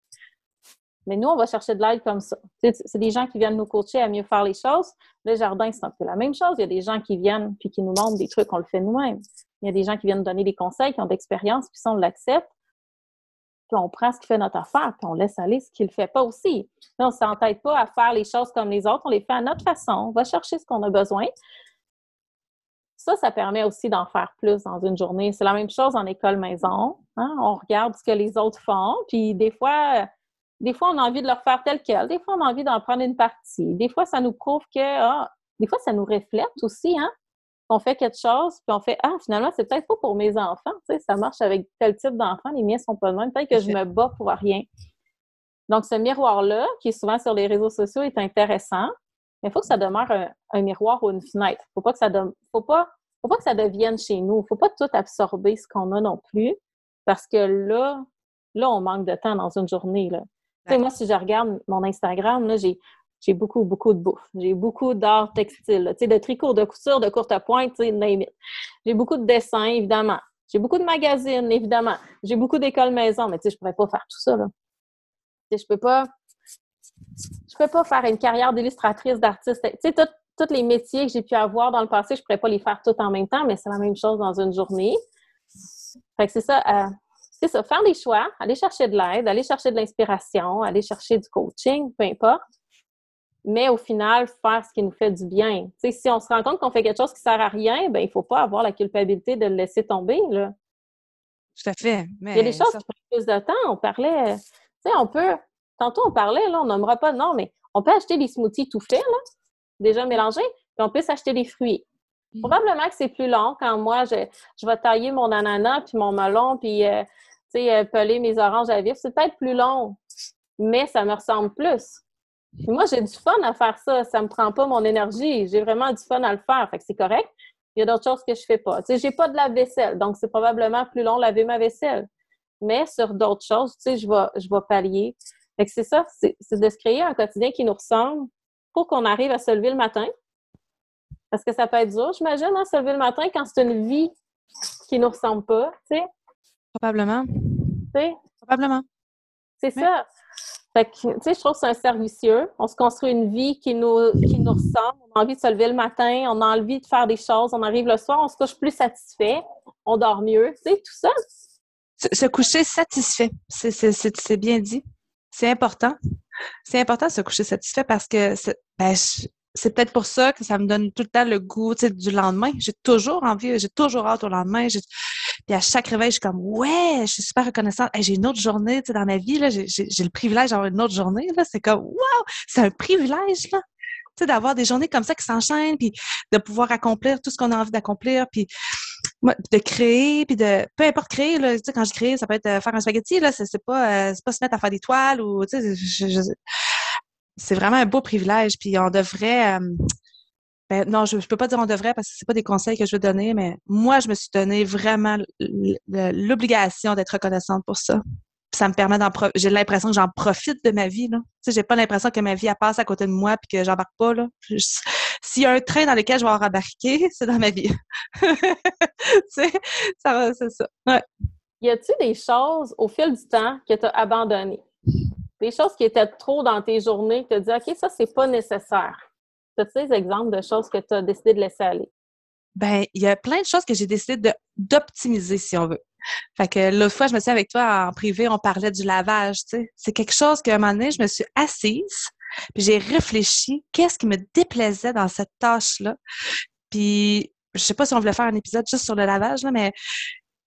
Mais nous, on va chercher de l'aide comme ça. C'est des gens qui viennent nous coacher à mieux faire les choses. Le jardin, c'est un peu la même chose. Il y a des gens qui viennent puis qui nous montrent des trucs, on le fait nous-mêmes. Il y a des gens qui viennent donner des conseils, qui ont d'expérience, puis ça, on l'accepte. Puis on prend ce qui fait notre affaire, puis on laisse aller ce qui ne le fait pas aussi. on ne s'entête pas à faire les choses comme les autres, on les fait à notre façon. On va chercher ce qu'on a besoin. Ça, ça permet aussi d'en faire plus dans une journée. C'est la même chose en école maison. Hein. On regarde ce que les autres font, puis des fois, des fois, on a envie de leur faire tel quel. Des fois, on a envie d'en prendre une partie. Des fois, ça nous prouve que, ah, des fois, ça nous reflète aussi, hein? On fait quelque chose, puis on fait, ah, finalement, c'est peut-être pas pour mes enfants. Tu sais, ça marche avec tel type d'enfants. Les miens sont pas de même. Peut-être que je me bats pour rien. Donc, ce miroir-là, qui est souvent sur les réseaux sociaux, est intéressant, mais il faut que ça demeure un, miroir ou une fenêtre. Il faut pas que ça faut pas, faut pas que ça devienne chez nous. Il faut pas tout absorber ce qu'on a non plus, parce que là, là, on manque de temps dans une journée. Là moi, si je regarde mon Instagram, là, j'ai, j'ai beaucoup, beaucoup de bouffe. J'ai beaucoup d'art textile, tu sais, de tricot, de couture, de courte pointe, J'ai beaucoup de dessins, évidemment. J'ai beaucoup de magazines, évidemment. J'ai beaucoup d'écoles maison, mais tu sais, je pourrais pas faire tout ça, là. Je peux pas... Je peux pas faire une carrière d'illustratrice, d'artiste. Tu sais, tous les métiers que j'ai pu avoir dans le passé, je pourrais pas les faire tout en même temps, mais c'est la même chose dans une journée. Fait que c'est ça, euh, c'est ça, faire des choix, aller chercher de l'aide, aller chercher de l'inspiration, aller chercher du coaching, peu importe. Mais au final, faire ce qui nous fait du bien. si on se rend compte qu'on fait quelque chose qui ne sert à rien, ben il ne faut pas avoir la culpabilité de le laisser tomber. Là. Tout à fait. Il y a des choses qui prennent plus de temps. On parlait, tu sais, on peut, tantôt on parlait, là, on nommera pas de nom, mais on peut acheter des smoothies tout faits, là, déjà mélangés, puis on peut s'acheter des fruits. Probablement que c'est plus long quand moi, je, je vais tailler mon ananas, puis mon melon, puis euh, sais, peler mes oranges à vif. C'est peut-être plus long, mais ça me ressemble plus. Moi, j'ai du fun à faire ça. Ça me prend pas mon énergie. J'ai vraiment du fun à le faire. Fait que c'est correct. Il y a d'autres choses que je fais pas. Tu sais, j'ai pas de la vaisselle, donc c'est probablement plus long laver ma vaisselle. Mais sur d'autres choses, tu sais, je vais, je vais pallier. Fait que c'est ça, c'est de se créer un quotidien qui nous ressemble pour qu'on arrive à se lever le matin. Parce que ça peut être dur, j'imagine, hein, se lever le matin quand c'est une vie qui nous ressemble pas, tu sais. Probablement. sais? Probablement. C'est ça. Fait que, je trouve que c'est un servicieux. On se construit une vie qui nous, qui nous ressemble. On a envie de se lever le matin, on a envie de faire des choses. On arrive le soir, on se couche plus satisfait, on dort mieux. Tu sais, tout ça. Se, coucher satisfait, c'est bien dit. C'est important. C'est important de se coucher satisfait parce que ben, c'est peut-être pour ça que ça me donne tout le temps le goût du lendemain. J'ai toujours envie, j'ai toujours hâte au lendemain. Puis à chaque réveil, je suis comme Ouais, je suis super reconnaissante. j'ai une autre journée dans ma vie. J'ai le privilège d'avoir une autre journée. C'est comme Wow! C'est un privilège là. d'avoir des journées comme ça qui s'enchaînent, puis de pouvoir accomplir tout ce qu'on a envie d'accomplir, puis de créer, puis de peu importe créer, là, quand je crée, ça peut être euh, faire un spaghetti, là, c'est pas, euh, pas se mettre à faire des toiles ou c'est vraiment un beau privilège. Puis on devrait. Euh, ben, non, je ne peux pas dire on devrait parce que c'est pas des conseils que je veux donner, mais moi, je me suis donné vraiment l'obligation d'être reconnaissante pour ça. ça me permet d'en J'ai l'impression que j'en profite de ma vie. Là. Tu sais, j'ai pas l'impression que ma vie passe à côté de moi puis que j'embarque pas. Là. S'il y a un train dans lequel je vais embarqué, c'est dans ma vie. tu ça c'est ça. Ouais. Y a-t-il des choses au fil du temps que tu as abandonnées? des choses qui étaient trop dans tes journées, tu te dis, OK, ça, c'est pas nécessaire. Des exemples de choses que tu as décidé de laisser aller? Ben, il y a plein de choses que j'ai décidé d'optimiser, si on veut. Fait que l'autre fois, je me suis avec toi en privé, on parlait du lavage, tu sais. C'est quelque chose qu'à un moment donné, je me suis assise, puis j'ai réfléchi, qu'est-ce qui me déplaisait dans cette tâche-là. Puis, je sais pas si on voulait faire un épisode juste sur le lavage, là, mais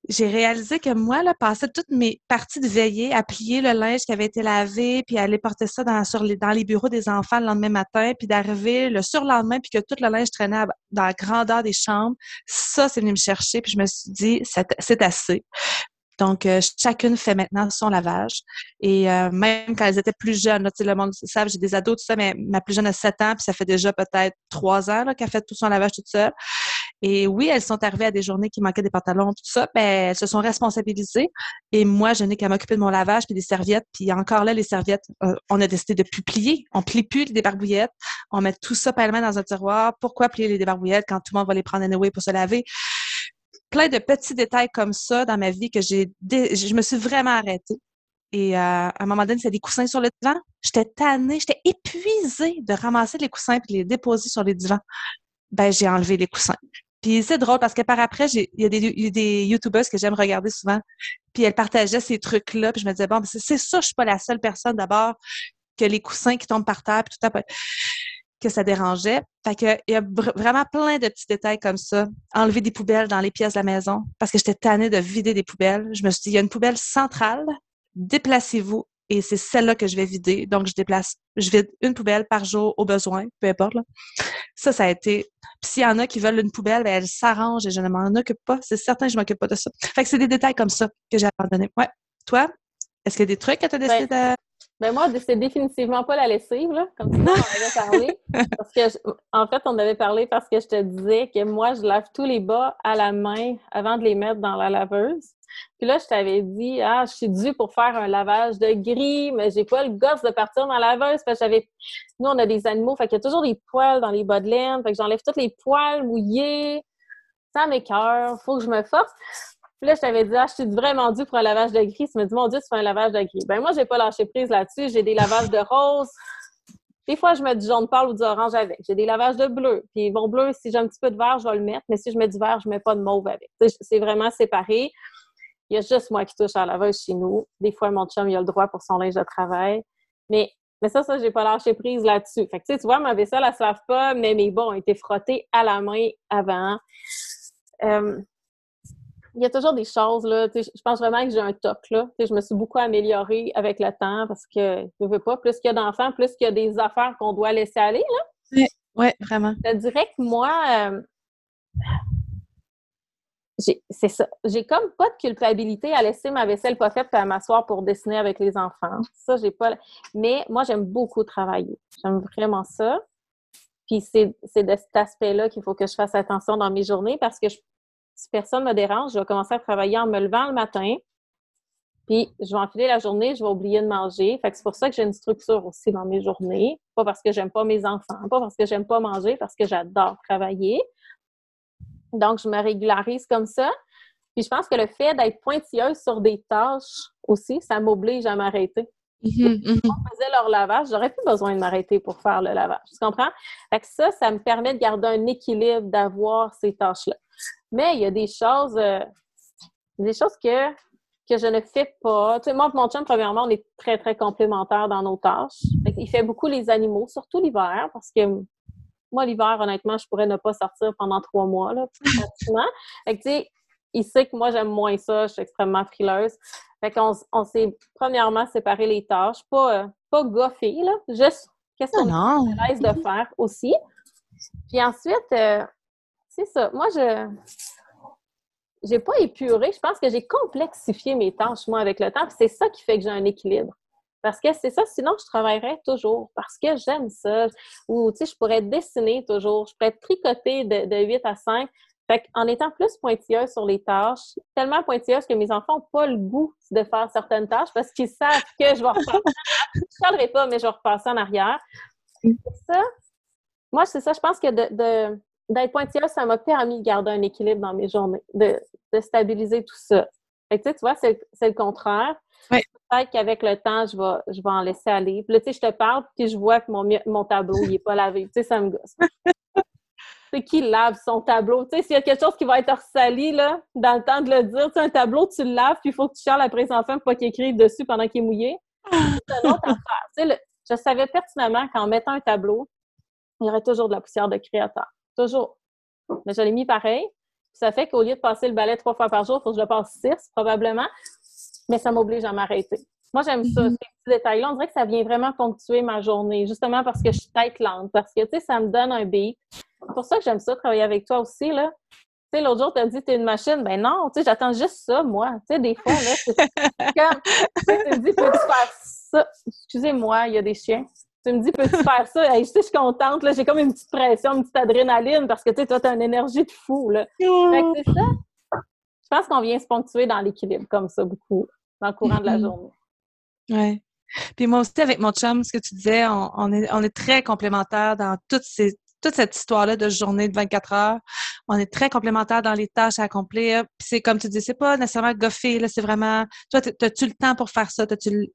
j'ai réalisé que moi, là, passais toutes mes parties de veillée à plier le linge qui avait été lavé, puis aller porter ça dans, sur les, dans les bureaux des enfants le lendemain matin, puis d'arriver le surlendemain, puis que tout le linge traînait dans la grandeur des chambres. Ça, c'est venu me chercher, puis je me suis dit, c'est assez. Donc, euh, chacune fait maintenant son lavage. Et euh, même quand elles étaient plus jeunes, là, le monde savent, j'ai des ados, tout ça, mais ma plus jeune a 7 ans, puis ça fait déjà peut-être 3 ans qu'elle fait tout son lavage toute seule. Et oui, elles sont arrivées à des journées qui manquaient des pantalons, tout ça, ben, elles se sont responsabilisées. Et moi, je n'ai qu'à m'occuper de mon lavage puis des serviettes. Puis encore là, les serviettes, euh, on a décidé de plus plier. On plie plus les débarbouillettes. On met tout ça pêle dans un tiroir. Pourquoi plier les débarbouillettes quand tout le monde va les prendre anyway pour se laver? plein de petits détails comme ça dans ma vie que j'ai je me suis vraiment arrêtée. Et euh, à un moment donné, c'est des coussins sur le divan. J'étais tannée, j'étais épuisée de ramasser les coussins et les déposer sur les divans. Ben, j'ai enlevé les coussins. Puis c'est drôle parce que par après, il y a des, des YouTubers que j'aime regarder souvent. Puis elles partageaient ces trucs-là. Puis je me disais, bon, c'est ça, je suis pas la seule personne d'abord que les coussins qui tombent par terre, puis tout à que ça dérangeait. Fait que, il y a vraiment plein de petits détails comme ça. Enlever des poubelles dans les pièces de la maison parce que j'étais tannée de vider des poubelles. Je me suis dit, il y a une poubelle centrale, déplacez-vous et c'est celle-là que je vais vider. Donc, je déplace, je vide une poubelle par jour au besoin, peu importe. Là. Ça, ça a été. Puis s'il y en a qui veulent une poubelle, ben, elles s'arrangent et je ne m'en occupe pas. C'est certain que je m'occupe pas de ça. Fait que c'est des détails comme ça que j'ai abandonné. Ouais. Toi, est-ce qu'il y a des trucs que tu as décidé de ben moi, c'est définitivement pas la lessive, là, comme tu en avais parlé. Parce que, en fait, on avait parlé parce que je te disais que moi, je lave tous les bas à la main avant de les mettre dans la laveuse. Puis là, je t'avais dit, ah, je suis due pour faire un lavage de gris, mais j'ai pas le gosse de partir dans la laveuse parce que j'avais. Nous, on a des animaux, fait qu'il y a toujours des poils dans les bas de laine, fait que j'enlève tous les poils mouillés. Ça m'écœure, faut que je me force. Puis là, je t'avais dit, ah, je suis vraiment due pour un lavage de gris. Tu me dis, mon Dieu, tu fais un lavage de gris. Ben moi, j'ai pas lâché prise là-dessus. J'ai des lavages de rose. Des fois, je mets du jaune pâle ou du orange avec. J'ai des lavages de bleu. Puis bon, bleu, si j'ai un petit peu de vert, je vais le mettre. Mais si je mets du vert, je mets pas de mauve avec. C'est vraiment séparé. Il y a juste moi qui touche à la laveuse chez nous. Des fois, mon chum, il a le droit pour son linge de travail. Mais, mais ça, ça, j'ai pas lâché prise là-dessus. Fait que, tu vois, ma vaisselle, elle se lave pas, mais mes bons ont été frottés à la main avant. Euh, il y a toujours des choses, là. Je pense vraiment que j'ai un toc, là. Je me suis beaucoup améliorée avec le temps parce que, je veux pas, plus qu'il y a d'enfants, plus qu'il y a des affaires qu'on doit laisser aller, là. Oui, ouais, vraiment. Je dirais que moi, euh, c'est ça. J'ai comme pas de culpabilité à laisser ma vaisselle pas faite et à m'asseoir pour dessiner avec les enfants. Ça, j'ai pas. Mais moi, j'aime beaucoup travailler. J'aime vraiment ça. Puis c'est de cet aspect-là qu'il faut que je fasse attention dans mes journées parce que je si personne ne me dérange, je vais commencer à travailler en me levant le matin. Puis, je vais enfiler la journée, je vais oublier de manger. Fait que c'est pour ça que j'ai une structure aussi dans mes journées. Pas parce que j'aime pas mes enfants, pas parce que j'aime pas manger, parce que j'adore travailler. Donc, je me régularise comme ça. Puis, je pense que le fait d'être pointilleuse sur des tâches aussi, ça m'oblige à m'arrêter. Mm-hmm, si on faisait leur lavage, j'aurais plus besoin de m'arrêter pour faire le lavage. Tu comprends? Fait que ça, ça me permet de garder un équilibre, d'avoir ces tâches-là. Mais il y a des choses, euh, des choses que, que je ne fais pas. Tu sais, moi, mon chum, premièrement, on est très, très complémentaires dans nos tâches. il fait beaucoup les animaux, surtout l'hiver, parce que moi, l'hiver, honnêtement, je pourrais ne pas sortir pendant trois mois, là, pratiquement. fait que, tu sais, il sait que moi, j'aime moins ça, je suis extrêmement frileuse. Fait qu'on on, s'est premièrement séparé les tâches, pas, euh, pas goffé, là, juste qu'est-ce qu'on est à l'aise de faire aussi. Puis ensuite, euh, c'est ça. Moi, je j'ai pas épuré. Je pense que j'ai complexifié mes tâches, moi, avec le temps. C'est ça qui fait que j'ai un équilibre. Parce que c'est ça, sinon je travaillerais toujours parce que j'aime ça. Ou, tu sais, je pourrais dessiner toujours. Je pourrais tricoter de, de 8 à 5. Fait en étant plus pointilleuse sur les tâches, tellement pointilleuse que mes enfants n'ont pas le goût de faire certaines tâches parce qu'ils savent que je vais repasser. je ne parlerai pas, mais je vais repasser en arrière. Ça, moi, c'est ça. Je pense que de d'être pointilleuse, ça m'a permis de garder un équilibre dans mes journées, de, stabiliser tout ça. tu vois, c'est le contraire. Peut-être qu'avec le temps, je vais, je vais en laisser aller. Puis là, tu sais, je te parle, puis je vois que mon, mon tableau, il n'est pas lavé. Tu sais, ça me gosse. c'est qui lave son tableau? Tu sais, s'il y a quelque chose qui va être sali, là, dans le temps de le dire, tu sais, un tableau, tu le laves, puis il faut que tu charles après les enfants pour pas qu'il écrive dessus pendant qu'il est mouillé. C'est une autre affaire. Tu sais, je savais pertinemment qu'en mettant un tableau, il y aurait toujours de la poussière de créateur. Toujours. Mais je l'ai mis pareil. Ça fait qu'au lieu de passer le balai trois fois par jour, il faut que je le passe six, probablement. Mais ça m'oblige à m'arrêter. Moi, j'aime ça, mhm. ces petits détails-là. On dirait que ça vient vraiment ponctuer ma journée, justement parce que je suis tête lente, parce que, tu sais, ça me donne un beat. C'est pour ça que j'aime ça, travailler avec toi aussi, là. Tu sais, l'autre jour, tu as dit, tu es une machine. Ben non, tu sais, j'attends juste ça, moi. Tu sais, des fois, là, c'est comme, tu me dis, peux-tu faire ça? Excusez-moi, il y a des chiens. Tu me dis, peux-tu faire ça? je, suis contente, j'ai comme une petite pression, une petite adrénaline parce que tu sais, toi, tu as une énergie de fou. Là. C'est ça. Je pense qu'on vient se ponctuer dans l'équilibre comme ça beaucoup dans le courant de la mm-hmm. journée. Oui. Puis moi aussi, avec mon chum, ce que tu disais, on, est, on est très complémentaires dans toutes ces toute cette histoire-là de journée de 24 heures. on est très complémentaires dans les tâches à accomplir. Puis c'est comme tu dis, c'est pas nécessairement goffé, là, c'est vraiment, toi, as-tu le temps pour faire ça? T'as-tu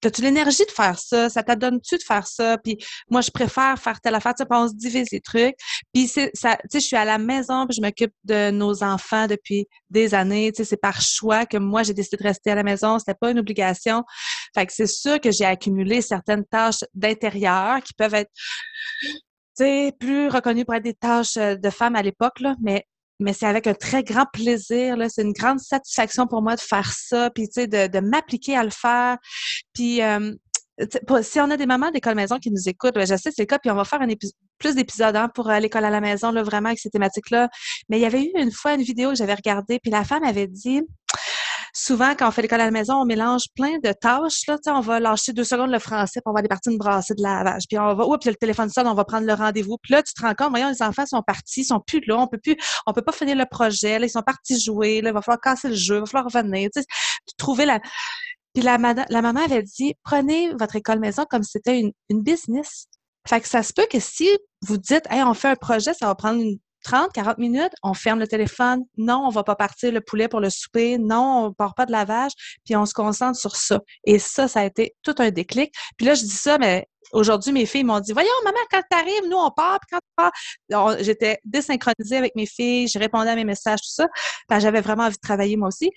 T'as-tu l'énergie de faire ça? Ça t'adonne-tu de faire ça? Puis moi, je préfère faire telle affaire. Tu sais, on se divise les trucs. Puis ça, tu sais, je suis à la maison, puis je m'occupe de nos enfants depuis des années. Tu sais, c'est par choix que moi, j'ai décidé de rester à la maison. C'était pas une obligation. Fait que c'est sûr que j'ai accumulé certaines tâches d'intérieur qui peuvent être, tu sais, plus reconnues pour être des tâches euh, de femmes à l'époque, là. Mais mais c'est avec un très grand plaisir. C'est une grande satisfaction pour moi de faire ça, puis tu sais, de, m'appliquer à le faire. Puis si on a des mamans d'école maison qui nous écoutent, ben, je sais c'est le cas, puis on va faire un plus d'épisodes hein, pour euh, l'école à la maison, là, vraiment avec ces thématiques-là. Mais il y avait eu une fois une vidéo que j'avais regardée, puis la femme avait dit souvent, quand on fait l'école à la maison, on mélange plein de tâches. Là, on va lâcher deux secondes le français, puis on va aller partir une brassée de lavage. Puis on va, oups, le téléphone sonne, on va prendre le rendez-vous. Puis là, tu te rends compte, voyons, les enfants sont partis, ils sont plus là, on peut plus, on peut pas finir le projet. Là, ils sont partis jouer. Là, il va falloir casser le jeu, il va falloir revenir. Trouver la. Puis la, la maman avait dit, prenez votre école maison comme si c'était une, une business. Fait que ça se peut que si vous dites, hey, on fait un projet, ça va prendre une 30, 40 minutes, on ferme le téléphone. Non, on va pas partir le poulet pour le souper. Non, on part pas de lavage. Puis on se concentre sur ça. Et ça, ça a été tout un déclic. Puis là, je dis ça, mais aujourd'hui, mes filles m'ont dit, voyons, maman, quand tu arrives, nous, on part. Puis quand tu pars, j'étais désynchronisée avec mes filles. Je répondais à mes messages, tout ça. j'avais vraiment envie de travailler moi aussi.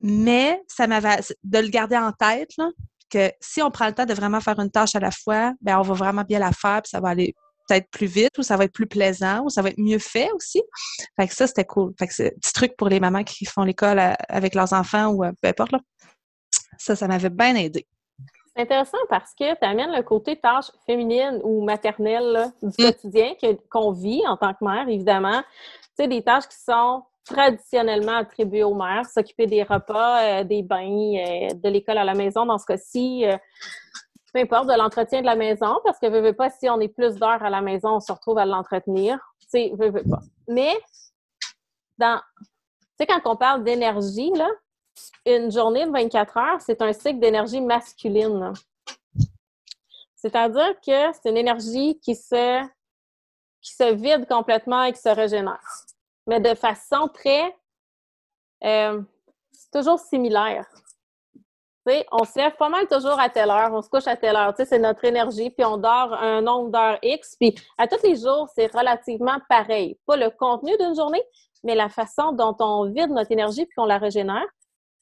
Mais ça m'avait, de le garder en tête, là, que si on prend le temps de vraiment faire une tâche à la fois, ben on va vraiment bien la faire, puis ça va aller peut-être plus vite ou ça va être plus plaisant ou ça va être mieux fait aussi. Fait que ça, c'était cool. Fait que c'est un petit truc pour les mamans qui font l'école avec leurs enfants ou euh, peu importe. Là. Ça, ça m'avait bien aidé. C'est intéressant parce que tu amènes le côté tâche féminine ou maternelle du mm. quotidien qu'on vit en tant que mère, évidemment. Tu sais, des tâches qui sont traditionnellement attribuées aux mères, s'occuper des repas, euh, des bains, euh, de l'école à la maison dans ce cas-ci peu importe, de l'entretien de la maison, parce que, veux, pas, si on est plus d'heures à la maison, on se retrouve à l'entretenir. Tu sais, veux, pas. Mais, dans, tu sais, quand on parle d'énergie, là, une journée de 24 heures, c'est un cycle d'énergie masculine. C'est-à-dire que c'est une énergie qui se, qui se vide complètement et qui se régénère. Mais de façon très, euh, toujours similaire on se lève pas mal toujours à telle heure, on se couche à telle heure, c'est notre énergie, puis on dort un nombre d'heures X, puis à tous les jours, c'est relativement pareil. Pas le contenu d'une journée, mais la façon dont on vide notre énergie puis qu'on la régénère,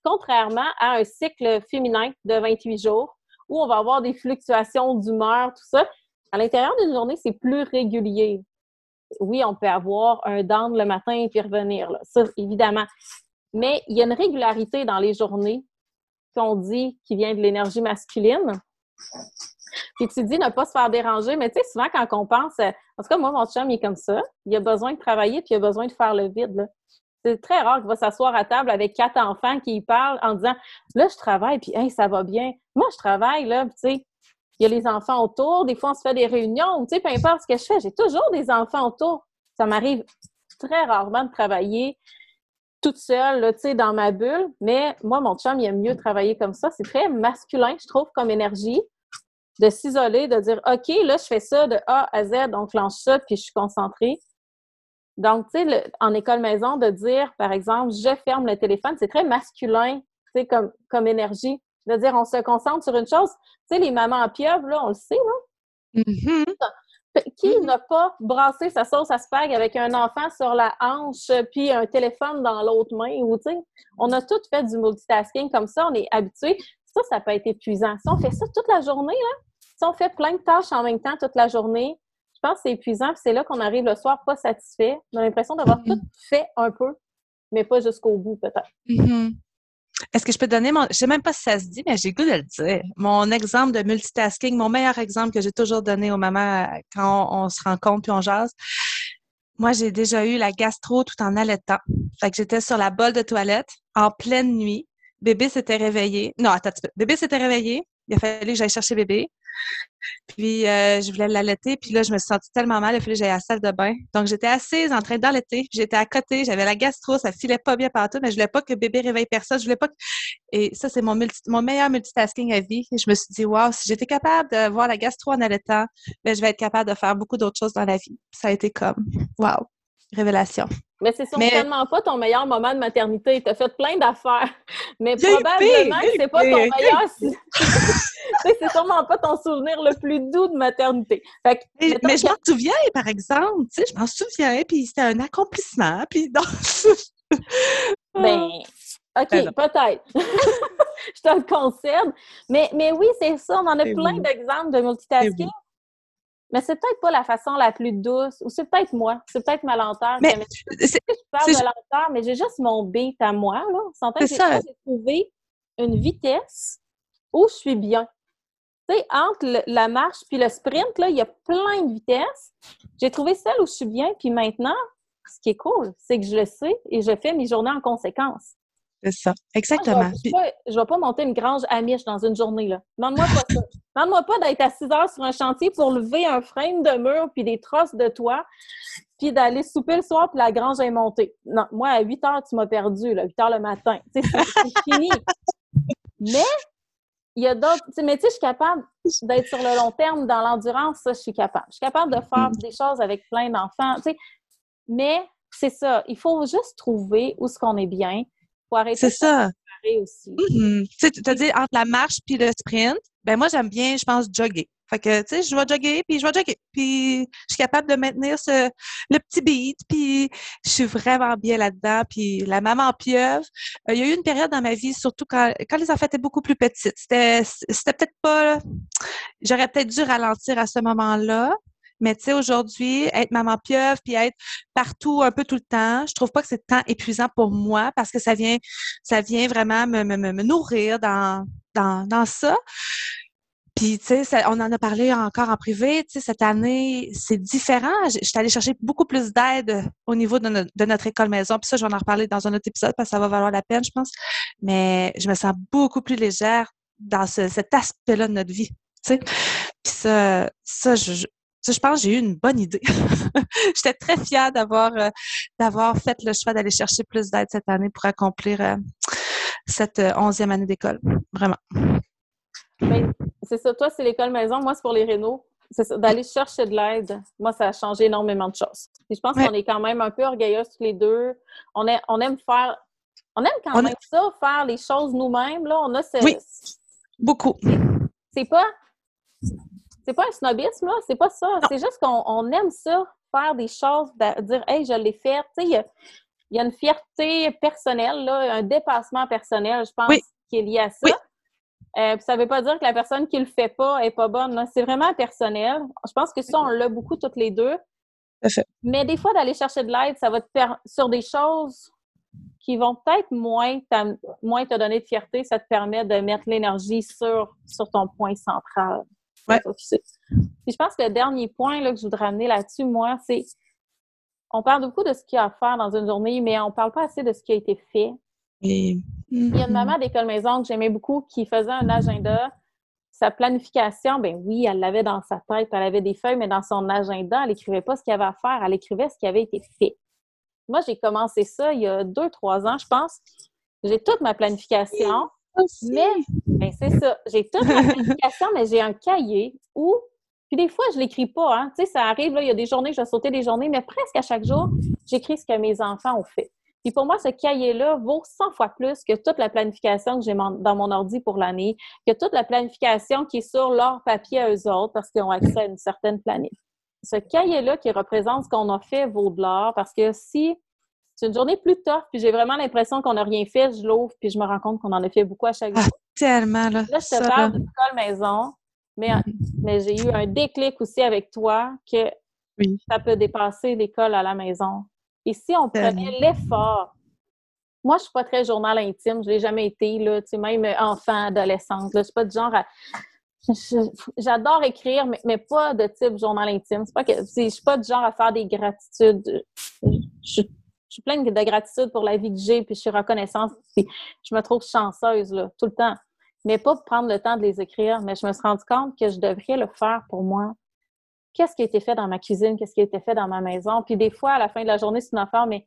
contrairement à un cycle féminin de 28 jours où on va avoir des fluctuations d'humeur, tout ça. À l'intérieur d'une journée, c'est plus régulier. Oui, on peut avoir un down le matin et puis revenir, ça, évidemment. Mais il y a une régularité dans les journées qu'on dit qui vient de l'énergie masculine. Puis tu dis ne pas se faire déranger, mais tu sais, souvent quand on pense, euh, en tout cas, moi, mon chum, il est comme ça. Il a besoin de travailler, puis il a besoin de faire le vide. C'est très rare qu'il va s'asseoir à table avec quatre enfants qui parlent en disant Là, je travaille, puis hey, ça va bien. Moi, je travaille, là, tu sais, il y a les enfants autour. Des fois, on se fait des réunions. Tu sais, peu importe ce que je fais, j'ai toujours des enfants autour. Ça m'arrive très rarement de travailler toute seule, là, tu sais, dans ma bulle. Mais moi, mon chum, il aime mieux travailler comme ça. C'est très masculin, je trouve, comme énergie, de s'isoler, de dire, OK, là, je fais ça de A à Z, on clenche ça, puis je suis concentrée. Donc, tu sais, en école maison, de dire, par exemple, je ferme le téléphone, c'est très masculin, tu sais, comme, comme énergie. De dire, on se concentre sur une chose. Tu sais, les mamans en pieuvre, là, on le sait, là. Mm-hmm. Qui mm-hmm. n'a pas brassé sa sauce à spag avec un enfant sur la hanche puis un téléphone dans l'autre main? Ou, on a tout fait du multitasking comme ça, on est habitué. Ça, ça peut être épuisant. Si on fait ça toute la journée, là, si on fait plein de tâches en même temps toute la journée, je pense que c'est épuisant. c'est là qu'on arrive le soir pas satisfait. On a l'impression d'avoir mm-hmm. tout fait un peu, mais pas jusqu'au bout, peut-être. Mm-hmm. Est-ce que je peux donner mon. Je sais même pas si ça se dit, mais j'ai goût de le dire. Mon exemple de multitasking, mon meilleur exemple que j'ai toujours donné aux mamans quand on, se rencontre puis on jase. Moi, j'ai déjà eu la gastro tout en allaitant. Fait que j'étais sur la bolle de toilette en pleine nuit. Bébé s'était réveillé. Non, attends, bébé s'était réveillé. Il a fallu que j'aille chercher bébé. Puis euh, je voulais l'allaiter, puis là, je me suis sentie tellement mal, il fallu que j'aille à la salle de bain. Donc, j'étais assise en train d'allaiter, j'étais à côté, j'avais la gastro, ça filait pas bien partout, mais je voulais pas que bébé réveille personne, je voulais pas. Et ça, c'est mon, meilleur multitasking à vie. Je me suis dit, wow, si j'étais capable de voir la gastro en allaitant, ben, je vais être capable de faire beaucoup d'autres choses dans la vie. Ça a été comme, wow. Révélation. Mais c'est certainement pas ton meilleur moment de maternité. Tu as fait plein d'affaires. Mais probablement que c'est pas ton meilleur. c'est sûrement pas ton souvenir le plus doux de maternité. mais, je m'en souviens, par exemple. Tu sais, je m'en souviens, puis c'était un accomplissement. Puis ben, OK, ben peut-être. je te le concède. Mais, mais oui, c'est ça. On en a plein d'exemples de multitasking. Mais c'est peut-être pas la façon la plus douce, ou c'est peut-être moi, c'est peut-être ma lenteur. Mais je parle de lenteur, mais j'ai juste mon beat à moi, là. C'est ça. J'ai trouvé une vitesse où je suis bien. Tu sais, entre la marche puis le sprint, là, il y a plein de vitesses. J'ai trouvé celle où je suis bien, puis maintenant, ce qui est cool, c'est que je le sais et je fais mes journées en conséquence. C'est ça, exactement. je ne vais, pas monter une grange amiche dans une journée. là. Demande-moi pas ça. Demande-moi pas d'être à 6 heures sur un chantier pour lever un frame de mur puis des trosses de toit, puis d'aller souper le soir puis la grange est montée. Non, moi, à 8 heures, tu m'as perdu, là, 8 heures le matin. C'est fini. Mais il y a d'autres. Mais tu sais, je suis capable d'être sur le long terme dans l'endurance, ça, je suis capable. Je suis capable de faire mm. des choses avec plein d'enfants. Mais c'est ça, il faut juste trouver où est-ce qu'on est bien c'est ça. Aussi. Mm-hmm. Entre la marche puis le sprint, ben moi j'aime bien, je pense, jogger. Fait que, tu sais, je vais jogger, puis je vais jogger. Puis je suis capable de maintenir ce, le petit beat, puis je suis vraiment bien là-dedans. Puis la maman pieuvre, euh, il y a eu une période dans ma vie, surtout quand, quand les enfants étaient beaucoup plus petites. C'était, c'était peut-être pas... J'aurais peut-être dû ralentir à ce moment-là, mais tu sais, aujourd'hui, être maman pieuvre puis être partout un peu tout le temps, je trouve pas que c'est tant épuisant pour moi parce que ça vient, ça vient vraiment me, me, me nourrir dans, dans, dans ça. Puis, tu sais, on en a parlé encore en privé. Tu sais, cette année, c'est différent. Je, suis allée chercher beaucoup plus d'aide au niveau de, notre école maison. Puis ça, je vais en reparler dans un autre épisode parce que ça va valoir la peine, je pense. Mais je me sens beaucoup plus légère dans cet aspect-là de notre vie. Tu sais. Puis ça, ça je, je pense que j'ai eu une bonne idée. J'étais très fière d'avoir euh, d'avoir fait le choix d'aller chercher plus d'aide cette année pour accomplir euh, cette euh, onzième année d'école. Vraiment. C'est ça. Toi, c'est l'école maison. Moi, c'est pour les rénaux. C'est ça. D'aller chercher de l'aide. Moi, ça a changé énormément de choses. je pense qu'on est quand même un peu orgueilleux tous les deux. On, est, on aime faire... On aime quand même ça, faire les choses nous-mêmes. Là, on a Oui, beaucoup. C'est pas c'est pas un snobisme, là. C'est pas ça. C'est juste qu'on aime ça, faire des choses, dire, hey, je l'ai fait. Tu sais, il y, a une fierté personnelle, là, un dépassement personnel, je pense, qui est lié à ça. Euh, ça ne veut pas dire que la personne qui le fait pas est pas bonne. C'est vraiment personnel. Je pense que ça, on l'a beaucoup toutes les deux. Mais des fois, d'aller chercher de l'aide, ça va te faire sur des choses qui vont peut-être moins, moins te donner de fierté, ça te permet de mettre l'énergie sur, sur ton point central. Ouais. je pense que le dernier point là, que je voudrais amener là-dessus, moi, c'est on parle beaucoup de ce qu'il y a à faire dans une journée, mais on ne parle pas assez de ce qui a été fait. Il y a une maman d'école maison que j'aimais beaucoup qui faisait un agenda. Sa planification, ben oui, elle l'avait dans sa tête, elle avait des feuilles, mais dans son agenda, elle n'écrivait pas ce qu'il y avait à faire, elle écrivait ce qui avait été fait. Moi, j'ai commencé ça il y a deux, trois ans, je pense. J'ai toute ma planification. Mais, ben c'est ça. J'ai toute la planification, mais j'ai un cahier où, puis des fois, je l'écris pas. Hein. Tu sais, ça arrive, il y a des journées, je vais sauter des journées, mais presque à chaque jour, j'écris ce que mes enfants ont fait. Puis pour moi, ce cahier-là vaut 100 fois plus que toute la planification que j'ai dans mon ordi pour l'année, que toute la planification qui est sur leur papier à eux autres parce qu'ils ont accès à une certaine planif. Ce cahier-là qui représente ce qu'on a fait vaut de l'or parce que si c'est une journée plus tough, puis j'ai vraiment l'impression qu'on n'a rien fait. Je l'ouvre, puis je me rends compte qu'on en a fait beaucoup à chaque ah, jour. tellement, là. Là, je te parle de l'école maison, mais, mm-hmm. mais j'ai eu un déclic aussi avec toi que ça peut dépasser l'école à la maison. Et si on prenait l'effort, moi, je suis pas très journal intime, je l'ai jamais été, là, tu sais, même enfant, adolescente, là, je suis pas du genre à... J'adore écrire, mais, pas de type journal intime. C'est pas que je suis pas du genre à faire des gratitudes. Je, je suis pleine de gratitude pour la vie que j'ai, puis je suis reconnaissante. je me trouve chanceuse là, tout le temps. Mais pas pour prendre le temps de les écrire, mais je me suis rendu compte que je devrais le faire pour moi. Qu'est-ce qui a été fait dans ma cuisine? Qu'est-ce qui a été fait dans ma maison? Puis des fois, à la fin de la journée, c'est une affaire, mais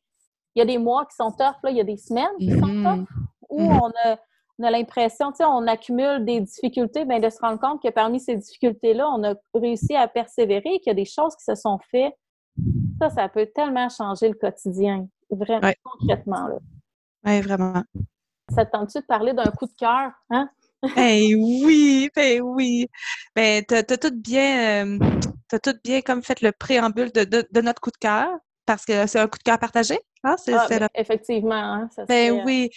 il y a des mois qui sont tough, là, il y a des semaines qui sont mm-hmm. tough, où mm-hmm. on a, on a l'impression, tu sais, on accumule des difficultés, bien de se rendre compte que parmi ces difficultés-là, on a réussi à persévérer, qu'il y a des choses qui se sont faites Ça, ça peut tellement changer le quotidien, vraiment, concrètement. Oui, vraiment. Ça te tente-tu de parler d'un coup de cœur? Hein? Ben oui, ben oui. Ben, t'as as tout bien, euh, tout bien comme fait le préambule de, de, notre coup de cœur, parce que c'est un coup de cœur partagé. Hein? C'est, ah, ben, Effectivement. Hein, ben euh, oui.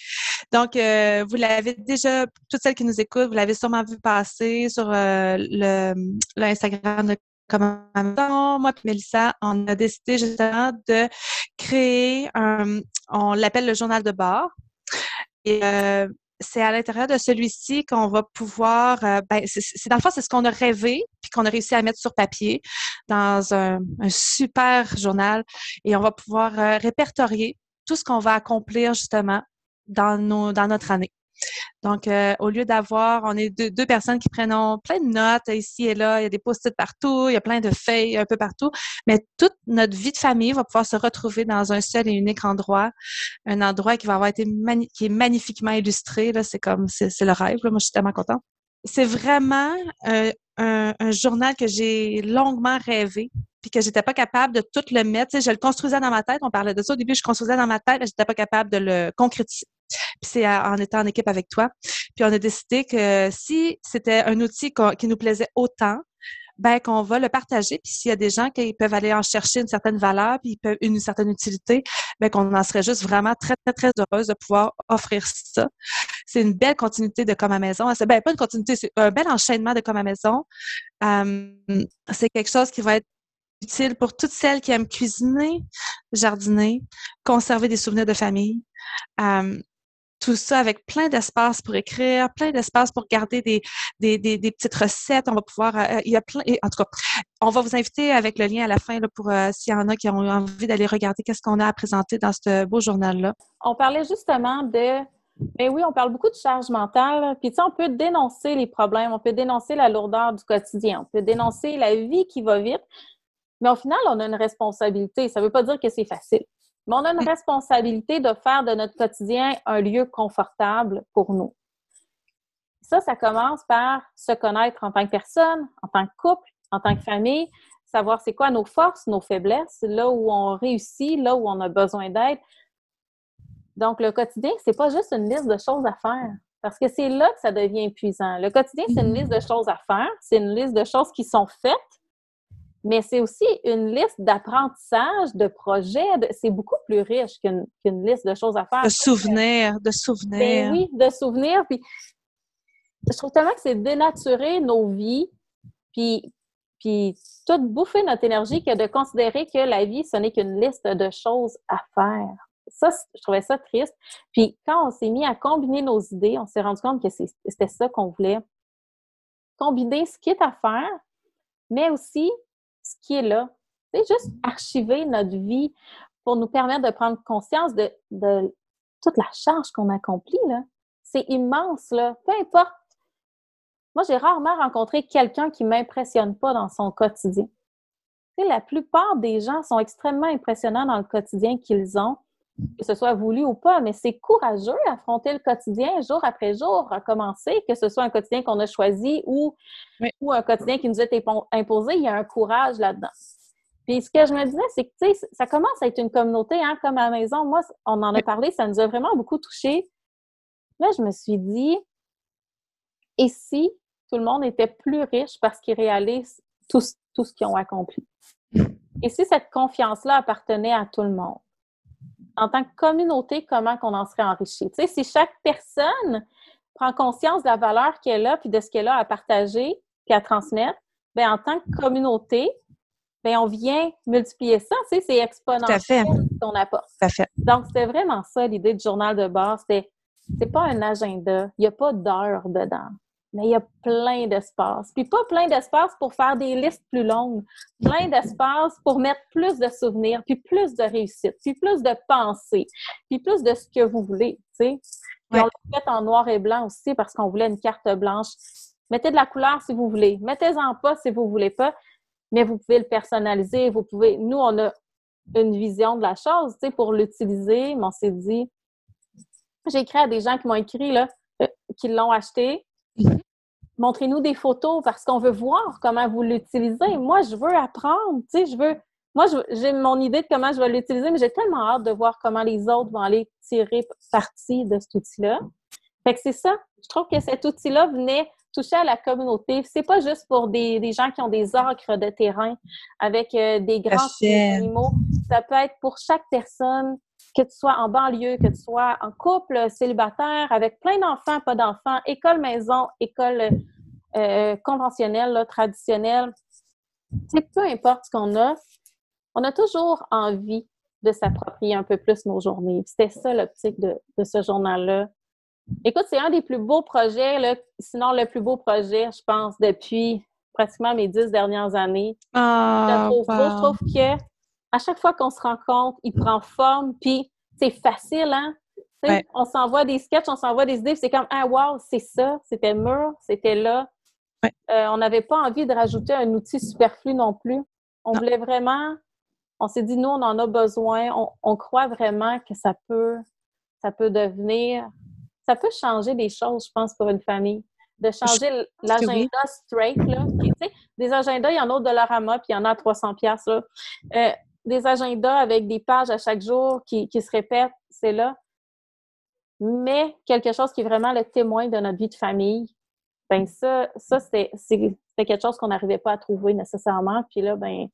Donc, euh, vous l'avez déjà, toutes celles qui nous écoutent, vous l'avez sûrement vu passer sur le l'Instagram de Comment moi et Mélissa, on a décidé justement de créer un, on l'appelle le journal de bord. Et c'est à l'intérieur de celui-ci qu'on va pouvoir, euh, ben, c'est dans le fond, c'est ce qu'on a rêvé, puis qu'on a réussi à mettre sur papier dans un, super journal, et on va pouvoir euh, répertorier tout ce qu'on va accomplir justement dans, nos, dans notre année. Donc, euh, au lieu d'avoir, on est deux, personnes qui prennent plein de notes ici et là, il y a des post-it partout, il y a plein de feuilles un peu partout, mais toute notre vie de famille va pouvoir se retrouver dans un seul et unique endroit, un endroit qui va avoir été est magnifiquement illustré. C'est comme, c'est, le rêve. Moi, je suis tellement contente. C'est vraiment euh, un, journal que j'ai longuement rêvé, puis que j'étais pas capable de tout le mettre. je le construisais dans ma tête. On parlait de ça au début. Je construisais dans ma tête, mais j'étais pas capable de le concrétiser. Puis c'est en étant en équipe avec toi. Puis on a décidé que si c'était un outil qui nous plaisait autant, ben qu'on va le partager. Puis s'il y a des gens qui peuvent aller en chercher une certaine valeur, puis une certaine utilité, ben qu'on en serait juste vraiment très, très, très heureuse de pouvoir offrir ça. C'est une belle continuité de comme à maison. C'est ben, pas une continuité, c'est un bel enchaînement de comme à maison. c'est quelque chose qui va être utile pour toutes celles qui aiment cuisiner, jardiner, conserver des souvenirs de famille tout ça avec plein d'espace pour écrire, plein d'espace pour garder des, petites recettes. On va pouvoir, euh, il y a plein, en tout cas, on va vous inviter avec le lien à la fin pour euh, s'il y en a qui ont envie d'aller regarder qu'est-ce qu'on a à présenter dans ce beau journal-là. On parlait justement de mais oui, on parle beaucoup de charge mentale. Puis, tu sais, on peut dénoncer les problèmes, on peut dénoncer la lourdeur du quotidien, on peut dénoncer la vie qui va vite. Mais au final, on a une responsabilité. Ça ne veut pas dire que c'est facile. Mais on a une responsabilité de faire de notre quotidien un lieu confortable pour nous. Ça, ça commence par se connaître en tant que personne, en tant que couple, en tant que famille, savoir c'est quoi nos forces, nos faiblesses, là où on réussit, là où on a besoin d'aide. Donc, le quotidien, c'est pas juste une liste de choses à faire. Parce que c'est là que ça devient épuisant. Le quotidien, c'est une liste de choses à faire, c'est une liste de choses qui sont faites, mais c'est aussi une liste d'apprentissage, de projets. C'est beaucoup plus riche qu'une liste de choses à faire. De souvenirs, de souvenirs. Ben oui, de souvenirs. Puis, je trouve tellement que c'est dénaturer nos vies, puis, puis tout bouffer notre énergie que de considérer que la vie, ce n'est qu'une liste de choses à faire. Ça, je trouvais ça triste. Puis quand on s'est mis à combiner nos idées, on s'est rendu compte que c'était ça qu'on voulait. Combiner ce qui est à faire, mais aussi ce qui est là. C'est juste archiver notre vie pour nous permettre de prendre conscience de, toute la charge qu'on accomplit. C'est immense, là. Peu importe. Moi, j'ai rarement rencontré quelqu'un qui ne m'impressionne pas dans son quotidien. la plupart des gens sont extrêmement impressionnants dans le quotidien qu'ils ont, que ce soit voulu ou pas, mais c'est courageux d'affronter le quotidien jour après jour, recommencer, que ce soit un quotidien qu'on a choisi ou, ou un quotidien qui nous est imposé, il y a un courage là-dedans. Puis ce que je me disais, c'est que tu sais, ça commence à être une communauté, hein, comme à la maison. Moi, on en a parlé, ça nous a vraiment beaucoup touchés. Là, je me suis dit, et si tout le monde était plus riche parce qu'ils réalisent tout, tout ce qu'ils ont accompli? Et si cette confiance-là appartenait à tout le monde? En tant que communauté, comment qu'on en serait enrichi. Tu sais, si chaque personne prend conscience de la valeur qu'elle a puis de ce qu'elle a à partager puis à transmettre, bien, en tant que communauté, bien, on vient multiplier ça. Tu sais, c'est exponentiel qu'on apporte. Donc, c'était vraiment ça l'idée du journal de base. C'était, c'est pas un agenda. Il n'y a pas d'heure dedans mais il y a plein d'espace. Puis pas plein d'espace pour faire des listes plus longues, plein d'espace pour mettre plus de souvenirs, puis plus de réussite, puis plus de pensées, puis plus de ce que vous voulez, tu sais. On l'a fait en noir et blanc aussi parce qu'on voulait une carte blanche. Mettez de la couleur si vous voulez, mettez-en pas si vous voulez pas, mais vous pouvez le personnaliser, vous pouvez... Nous, on a une vision de la chose, tu sais, pour l'utiliser, mais on s'est dit... J'ai écrit à des gens qui m'ont écrit, là, euh, qui l'ont acheté. Montrez-nous des photos parce qu'on veut voir comment vous l'utilisez. Moi, je veux apprendre, tu sais, je veux, moi, j'ai mon idée de comment je vais l'utiliser, mais j'ai tellement hâte de voir comment les autres vont aller tirer parti de cet outil-là. Fait que c'est ça. Je trouve que cet outil-là venait toucher à la communauté. C'est pas juste pour des, gens qui ont des acres de terrain avec euh, des grands animaux. Ça peut être pour chaque personne, que tu sois en banlieue, que tu sois en couple, célibataire, avec plein d'enfants, pas d'enfants, école maison, école euh, conventionnelle, traditionnelle. C'est peu importe ce qu'on a, on a toujours envie de s'approprier un peu plus nos journées. C'était ça l'optique de, de ce journal-là. Écoute, c'est un des plus beaux projets, là, sinon le plus beau projet, je pense, depuis pratiquement mes dix dernières années. Ah, je, trouve que à chaque fois qu'on se rencontre, il prend forme, puis c'est facile, hein? On s'envoie des sketchs, on s'envoie des idées, c'est comme Ah wow, c'est ça, c'était mûr, c'était là. Euh, on n'avait pas envie de rajouter un outil superflu non plus. On voulait vraiment, on s'est dit, nous, on en a besoin, on, on croit vraiment que ça peut, ça peut devenir ça peut changer des choses, je pense, pour une famille. De changer l'agenda straight, là. des agendas, il y en a de Dollarama, puis il y en a à 300 pièces euh, Des agendas avec des pages à chaque jour qui, se répètent, c'est là. Mais quelque chose qui est vraiment le témoin de notre vie de famille, ben ça, ça c'est quelque chose qu'on n'arrivait pas à trouver nécessairement. Puis là, ben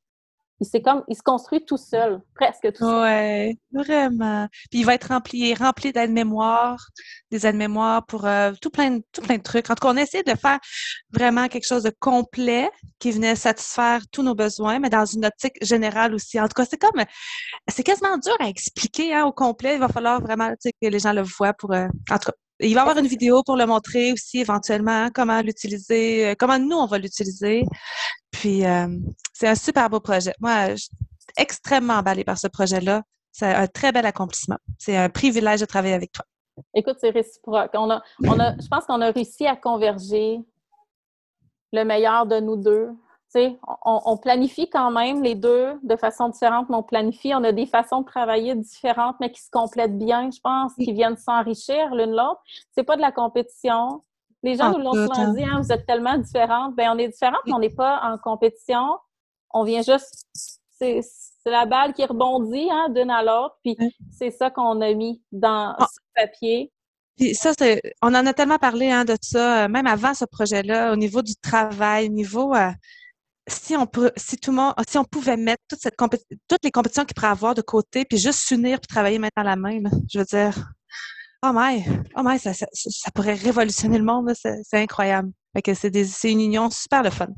il comme il se construit tout seul, presque tout seul. Ouais, vraiment. Puis il va être rempli, rempli d'aides-mémoires, des aides-mémoires pour euh, tout plein de tout plein de trucs. En tout cas, on essaie de faire vraiment quelque chose de complet qui venait satisfaire tous nos besoins, mais dans une optique générale aussi. En tout cas, c'est comme c'est quasiment dur à expliquer hein, au complet. Il va falloir vraiment que les gens le voient pour euh, en tout cas. Il va y avoir une vidéo pour le montrer aussi éventuellement, comment l'utiliser, euh, comment nous on va l'utiliser. Puis euh, c'est un super beau projet. Moi, je suis extrêmement emballée par ce projet-là. C'est un très bel accomplissement. C'est un privilège de travailler avec toi. Écoute, c'est réciproque. On a, on a, je pense qu'on a réussi à converger le meilleur de nous deux. On, on, planifie quand même les deux de façon différente, mais on planifie. On a des façons de travailler différentes, mais qui se complètent bien, je pense, qui viennent s'enrichir l'une l'autre. C'est pas de la compétition. Les gens nous l'ont souvent dit, hein, vous êtes tellement différentes. Bien, on est différentes, mais on n'est pas en compétition. On vient juste. C'est la balle qui rebondit hein, d'une à l'autre. Puis c'est ça qu'on a mis dans ah. ce papier. Puis ça, on en a tellement parlé hein, de ça, euh, même avant ce projet-là, au niveau du travail, au niveau. Euh, si on peut, si tout le monde, si on pouvait mettre toute cette toutes les compétitions qu'il pourrait avoir de côté, puis juste s'unir puis travailler main dans la main, je veux dire, oh my, oh my, ça, ça, pourrait révolutionner le monde, c'est incroyable. Fait que c'est une union super le fun.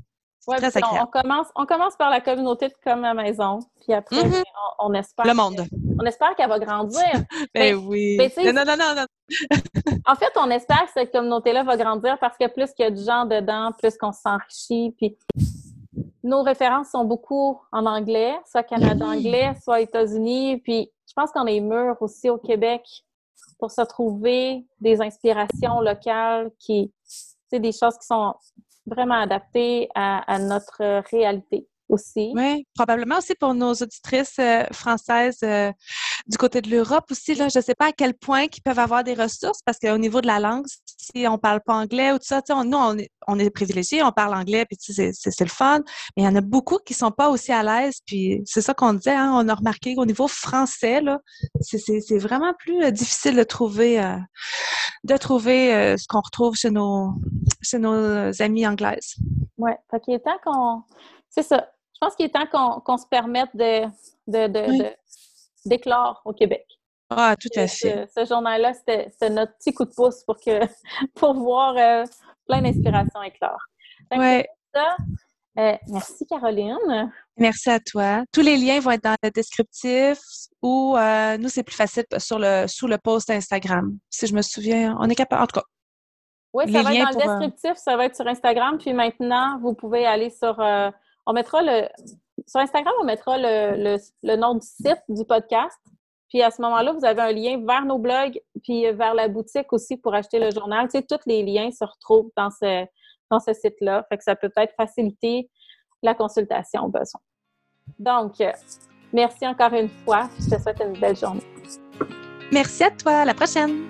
Ouais, très on, commence, on commence par la communauté de comme à maison, puis après, mm-hmm. on, espère. Le monde. on espère qu'elle va grandir. ben, oui. non, non, non, non. en fait, on espère que cette communauté-là va grandir parce que plus qu'il y a de gens dedans, plus qu'on s'enrichit. Puis nos références sont beaucoup en anglais, soit Canada anglais, soit États-Unis. Puis je pense qu'on est mûr aussi au Québec pour se trouver des inspirations locales qui, c'est des choses qui sont vraiment adaptées à, notre réalité aussi. Oui, probablement aussi pour nos auditrices euh, françaises euh, du côté de l'Europe aussi. Là, je ne sais pas à quel point ils peuvent avoir des ressources parce qu'au niveau de la langue, si on ne parle pas anglais ou tout ça, on, nous, on est, on est privilégiés, on parle anglais, puis c'est, c'est, le fun. Mais il y en a beaucoup qui ne sont pas aussi à l'aise. Puis c'est ça qu'on disait, hein, on a remarqué au niveau français, là, c'est, c'est vraiment plus euh, difficile de trouver, de trouver ce qu'on retrouve chez nos, chez nos amis anglaises. Oui, fait qu'il est temps qu'on. C'est ça je pense qu'il est temps qu'on se permette de, d'éclore au Québec. Ah, tout à fait. Ce, journal-là, c'était notre petit coup de pouce pour, que, pour voir euh, plein d'inspirations éclore. Ouais. Euh, merci, Caroline. Merci à toi. Tous les liens vont être dans le descriptif ou euh, nous, c'est plus facile sur le, sous le post Instagram. Si je me souviens, on est capable. En tout cas. Oui, ça va être dans le descriptif, ça va être sur Instagram. Puis maintenant, vous pouvez aller sur on mettra le. Sur Instagram, on mettra le, nom du site du podcast. Puis à ce moment-là, vous avez un lien vers nos blogs, puis vers la boutique aussi pour acheter le journal. Tu sais, tous les liens se retrouvent dans ce, dans ce site-là. Fait que ça peut peut-être faciliter la consultation au besoin. Donc, merci encore une fois. Je te souhaite une belle journée. Merci à toi. À la prochaine.